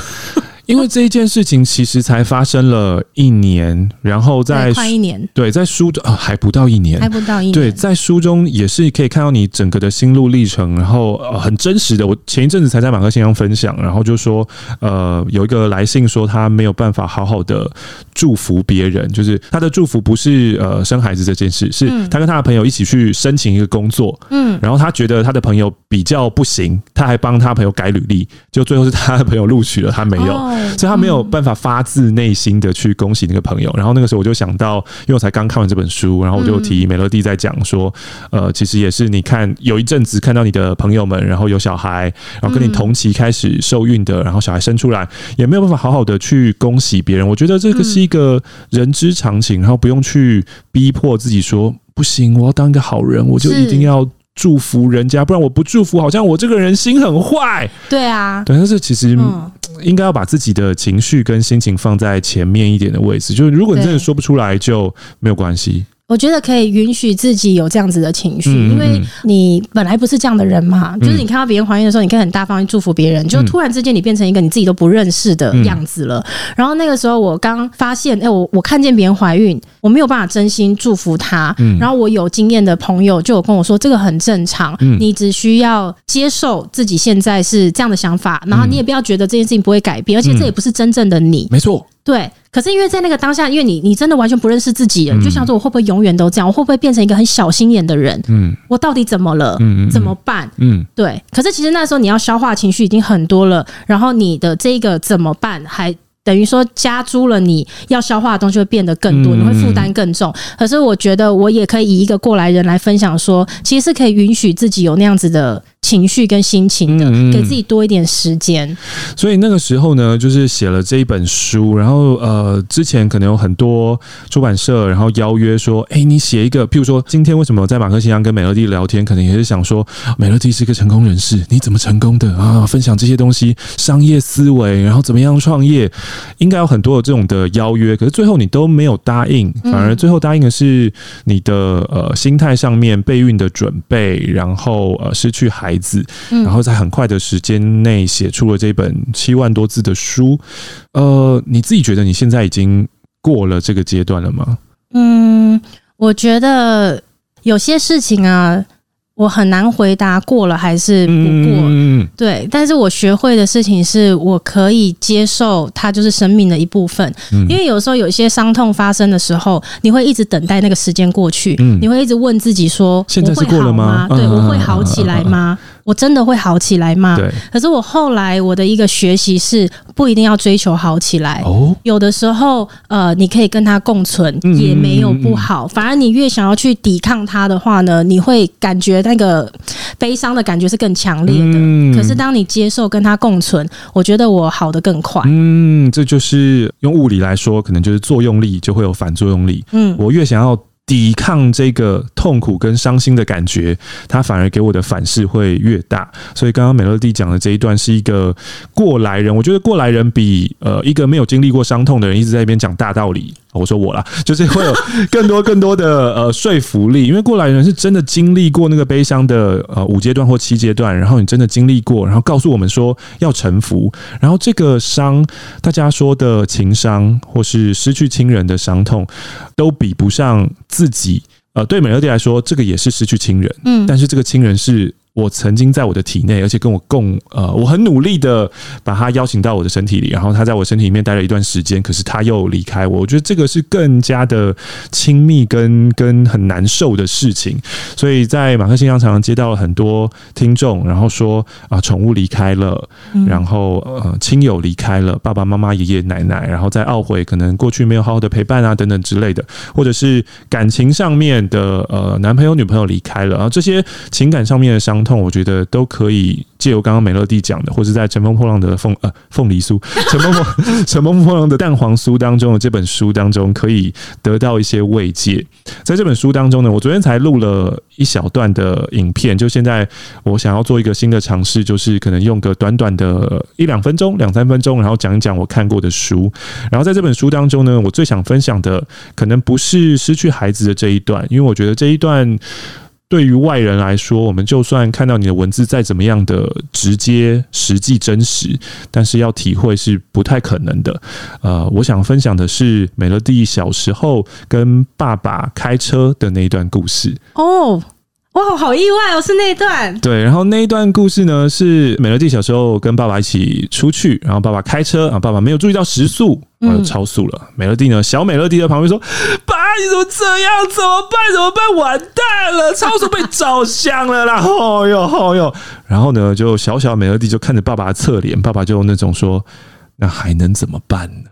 Speaker 1: 因为这一件事情其实才发生了一年，然后在
Speaker 2: 快一年，
Speaker 1: 对，在书中啊还不到一年，
Speaker 2: 还不到一年，
Speaker 1: 对，在书中也是可以看到你整个的心路历程，然后呃很真实的。我前一阵子才在马克先生分享，然后就说呃有一个来信说他没有办法好好的祝福别人，就是他的祝福不是呃生孩子这件事，是他跟他的朋友一起去申请一个工作，嗯，然后他觉得他的朋友比较不行，他还帮他朋友改履历，就最后是他的朋友录取了，他没有。哦所以他没有办法发自内心的去恭喜那个朋友，然后那个时候我就想到，因为我才刚看完这本书，然后我就提美乐蒂在讲说，呃，其实也是你看有一阵子看到你的朋友们，然后有小孩，然后跟你同期开始受孕的，然后小孩生出来，也没有办法好好的去恭喜别人。我觉得这个是一个人之常情，然后不用去逼迫自己说不行，我要当一个好人，我就一定要。祝福人家，不然我不祝福，好像我这个人心很坏。
Speaker 2: 对啊，
Speaker 1: 对，但是其实应该要把自己的情绪跟心情放在前面一点的位置。就是如果你真的说不出来，就没有关系。
Speaker 2: 我觉得可以允许自己有这样子的情绪，因为你本来不是这样的人嘛。就是你看到别人怀孕的时候，你可以很大方去祝福别人，就突然之间你变成一个你自己都不认识的样子了。然后那个时候我刚发现，哎，我我看见别人怀孕，我没有办法真心祝福她。然后我有经验的朋友就有跟我说，这个很正常，你只需要接受自己现在是这样的想法，然后你也不要觉得这件事情不会改变，而且这也不是真正的你。
Speaker 1: 没错。
Speaker 2: 对，可是因为在那个当下，因为你你真的完全不认识自己了，你就想说我会不会永远都这样？我会不会变成一个很小心眼的人？嗯，我到底怎么了？嗯，怎么办？嗯，对。可是其实那时候你要消化情绪已经很多了，然后你的这个怎么办，还等于说加诸了你要消化的东西会变得更多，你会负担更重。可是我觉得我也可以以一个过来人来分享说，其实是可以允许自己有那样子的。情绪跟心情的，嗯嗯，给自己多一点时间。
Speaker 1: 所以那个时候呢，就是写了这一本书，然后呃，之前可能有很多出版社然后邀约说，哎，你写一个，譬如说今天为什么我在马克信箱跟美乐蒂聊天，可能也是想说，美乐蒂是一个成功人士，你怎么成功的啊？分享这些东西，商业思维，然后怎么样创业，应该有很多的这种的邀约，可是最后你都没有答应，反而最后答应的是你的呃心态上面备孕的准备，然后呃失去孩子，然后在很快的时间内写出了这本七万多字的书。呃，你自己觉得你现在已经过了这个阶段了吗？
Speaker 2: 嗯，我觉得有些事情啊。我很难回答过了还是不过，嗯、对。但是我学会的事情是我可以接受它就是生命的一部分，嗯、因为有时候有一些伤痛发生的时候，你会一直等待那个时间过去，嗯、你会一直问自己说：
Speaker 1: 现在是过了吗？
Speaker 2: 对，我会好起来吗？我真的会好起来吗？
Speaker 1: 对。
Speaker 2: 可是我后来我的一个学习是，不一定要追求好起来。哦。有的时候，呃，你可以跟他共存，也没有不好。反而你越想要去抵抗他的话呢，你会感觉那个悲伤的感觉是更强烈的。可是当你接受跟他共存，我觉得我好得更快。
Speaker 1: 嗯，这就是用物理来说，可能就是作用力就会有反作用力。嗯，我越想要。抵抗这个痛苦跟伤心的感觉，它反而给我的反噬会越大。所以刚刚美乐蒂讲的这一段是一个过来人，我觉得过来人比呃一个没有经历过伤痛的人一直在一边讲大道理。我说我啦，就是会有更多更多的呃说服力，因为过来人是真的经历过那个悲伤的呃五阶段或七阶段，然后你真的经历过，然后告诉我们说要臣服，然后这个伤，大家说的情伤或是失去亲人的伤痛，都比不上自己。呃，对美乐蒂来说，这个也是失去亲人，嗯，但是这个亲人是。我曾经在我的体内，而且跟我共呃，我很努力的把他邀请到我的身体里，然后他在我身体里面待了一段时间，可是他又离开我。我觉得这个是更加的亲密跟跟很难受的事情。所以在马克信箱常常接到了很多听众，然后说啊，宠物离开了，然后呃，亲友离开了，爸爸妈妈、爷爷奶奶，然后在懊悔可能过去没有好好的陪伴啊，等等之类的，或者是感情上面的呃，男朋友女朋友离开了，然后这些情感上面的伤。痛，我觉得都可以借由刚刚美乐蒂讲的，或者在乘风破浪的凤呃凤梨酥，乘风破乘风破浪的蛋黄酥当中的这本书当中，可以得到一些慰藉。在这本书当中呢，我昨天才录了一小段的影片，就现在我想要做一个新的尝试，就是可能用个短短的一两分钟、两三分钟，然后讲一讲我看过的书。然后在这本书当中呢，我最想分享的可能不是失去孩子的这一段，因为我觉得这一段。对于外人来说，我们就算看到你的文字再怎么样的直接、实际、真实，但是要体会是不太可能的。呃，我想分享的是美乐蒂小时候跟爸爸开车的那一段故事。哦。
Speaker 2: 哇，好意外哦！是那一段。
Speaker 1: 对，然后那一段故事呢，是美乐蒂小时候跟爸爸一起出去，然后爸爸开车啊，爸爸没有注意到时速，然后就超速了。嗯、美乐蒂呢，小美乐蒂在旁边说：“爸，你怎么这样？怎么办？怎么办？完蛋了！超速被照相了啦！哦哟，哦哟。”然后呢，就小小美乐蒂就看着爸爸的侧脸，爸爸就那种说：“那还能怎么办呢？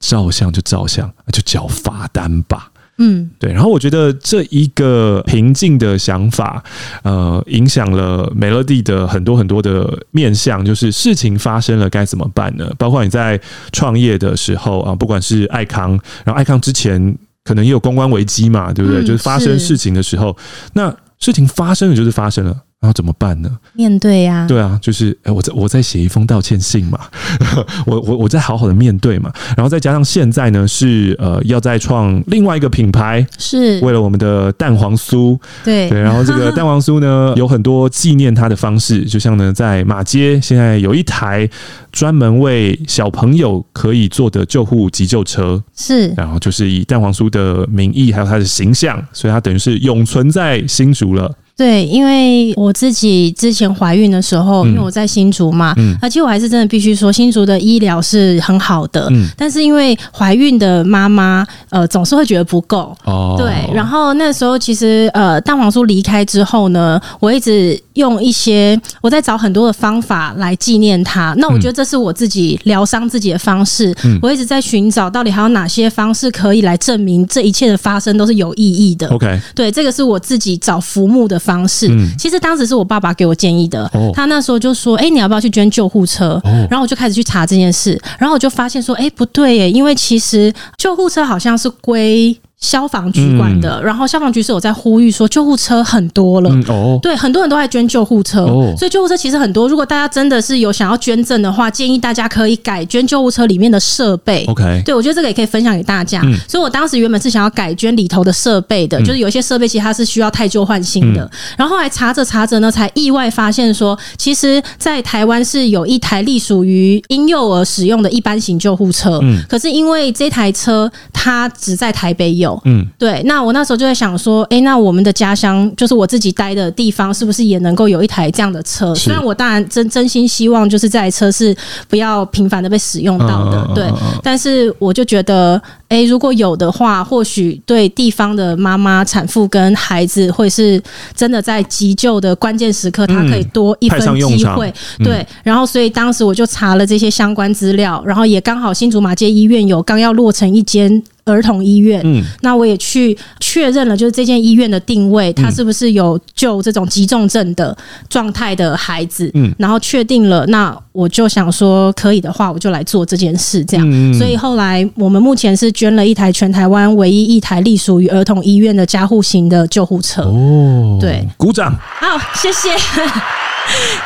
Speaker 1: 照相就照相，就缴罚单吧。”嗯，对，然后我觉得这一个平静的想法，呃，影响了美乐蒂的很多很多的面向，就是事情发生了该怎么办呢？包括你在创业的时候啊，不管是爱康，然后爱康之前可能也有公关危机嘛，对不对？嗯，就是发生事情的时候，那事情发生了就是发生了。然后怎么办呢？
Speaker 2: 面对呀，
Speaker 1: 对啊，就是哎，我在我在写一封道歉信嘛，我我我在好好的面对嘛，然后再加上现在呢是呃要再创另外一个品牌，是为了我们的蛋黄酥，对对，然后这个 蛋黄酥呢有很多纪念它的方式，就像呢在马街现在有一台专门为小朋友可以坐的救护急救车，是，然后就是以蛋黄酥的名义还有它的形象，所以它等于是永存在新竹了。
Speaker 2: 对，因为我自己之前怀孕的时候，因为我在新竹嘛，嗯，而且我还是真的必须说，新竹的医疗是很好的，嗯，但是因为怀孕的妈妈，呃，总是会觉得不够，哦，对，然后那时候其实，呃，蛋黄酥离开之后呢，我一直。用一些我在找很多的方法来纪念他。那我觉得这是我自己疗伤自己的方式。嗯、我一直在寻找到底还有哪些方式可以来证明这一切的发生都是有意义的。
Speaker 1: OK，
Speaker 2: 对，这个是我自己找浮木的方式。嗯、其实当时是我爸爸给我建议的。哦、他那时候就说：“哎、欸，你要不要去捐救护车？”哦、然后我就开始去查这件事，然后我就发现说：“哎、欸，不对耶，因为其实救护车好像是归。”消防局管的，嗯、然后消防局是有在呼吁说救护车很多了，嗯、哦，对，很多人都在捐救护车，哦、所以救护车其实很多。如果大家真的是有想要捐赠的话，建议大家可以改捐救护车里面的设备。OK，对，我觉得这个也可以分享给大家。嗯、所以我当时原本是想要改捐里头的设备的，嗯、就是有一些设备其实它是需要太旧换新的。嗯、然后后来查着查着呢，才意外发现说，其实，在台湾是有一台隶属于婴幼儿使用的一般型救护车，嗯，可是因为这台车它只在台北有，嗯，对。那我那时候就在想说，哎、欸，那我们的家乡就是我自己待的地方，是不是也能够有一台这样的车？是虽然我当然真真心希望，就是这台车是不要频繁的被使用到的，对。但是我就觉得，哎、欸，如果有的话，或许对地方的妈妈、产妇跟孩子，会是真的在急救的关键时刻，他可以多一分机会。嗯、对。然后，所以当时我就查了这些相关资料，然后也刚好新竹马街医院有刚要落成一间。儿童医院，嗯，那我也去确认了，就是这间医院的定位，它是不是有救这种急重症的状态的孩子，嗯，然后确定了，那我就想说，可以的话，我就来做这件事，这样。嗯，所以后来我们目前是捐了一台全台湾唯一一台隶属于儿童医院的加护型的救护车。哦，对，
Speaker 1: 鼓掌。
Speaker 2: 好，谢谢。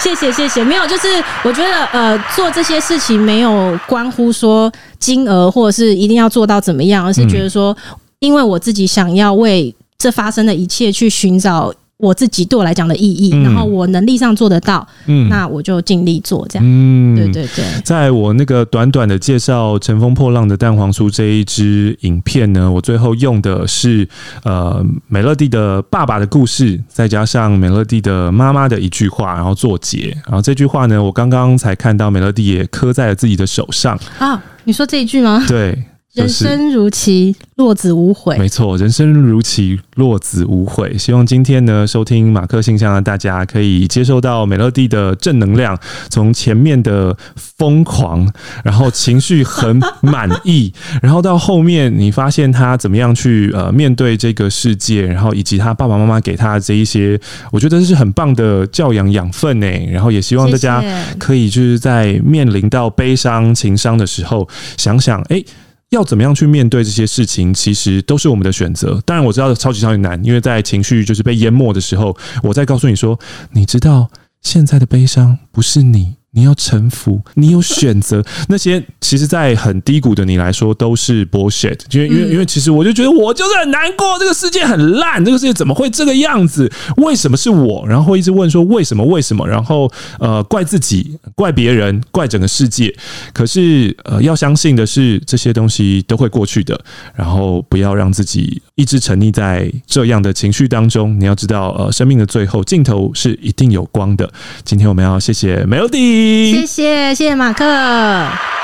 Speaker 2: 谢谢谢谢，没有，就是我觉得呃，做这些事情没有关乎说金额，或者是一定要做到怎么样，而是觉得说，因为我自己想要为这发生的一切去寻找。我自己对我来讲的意义，嗯、然后我能力上做得到，嗯，那我就尽力做这样。嗯，对对对。
Speaker 1: 在我那个短短的介绍《乘风破浪的蛋黄酥》这一支影片呢，我最后用的是呃美乐蒂的爸爸的故事，再加上美乐蒂的妈妈的一句话，然后做结。然后这句话呢，我刚刚才看到美乐蒂也刻在了自己的手上。
Speaker 2: 啊，你说这一句吗？
Speaker 1: 对。
Speaker 2: 人生如棋，落子无悔。
Speaker 1: 没错，人生如棋，落子无悔。希望今天呢，收听马克信箱的大家可以接受到美乐蒂的正能量，从前面的疯狂，然后情绪很满意，然后到后面你发现他怎么样去呃面对这个世界，然后以及他爸爸妈妈给他的这一些，我觉得这是很棒的教养养分呢。然后也希望大家可以就是在面临到悲伤、情伤的时候，想想哎。欸要怎么样去面对这些事情，其实都是我们的选择。当然，我知道超级超级难，因为在情绪就是被淹没的时候，我再告诉你说，你知道现在的悲伤不是你。你要臣服，你有选择。那些其实，在很低谷的你来说，都是 bullshit。因为，因为，因为，其实我就觉得，我就是很难过。这个世界很烂，这个世界怎么会这个样子？为什么是我？然后会一直问说为什么？为什么？然后呃，怪自己，怪别人，怪整个世界。可是呃，要相信的是，这些东西都会过去的。然后不要让自己一直沉溺在这样的情绪当中。你要知道，呃，生命的最后尽头是一定有光的。今天我们要谢谢 Melody。
Speaker 2: 谢谢，谢谢马克。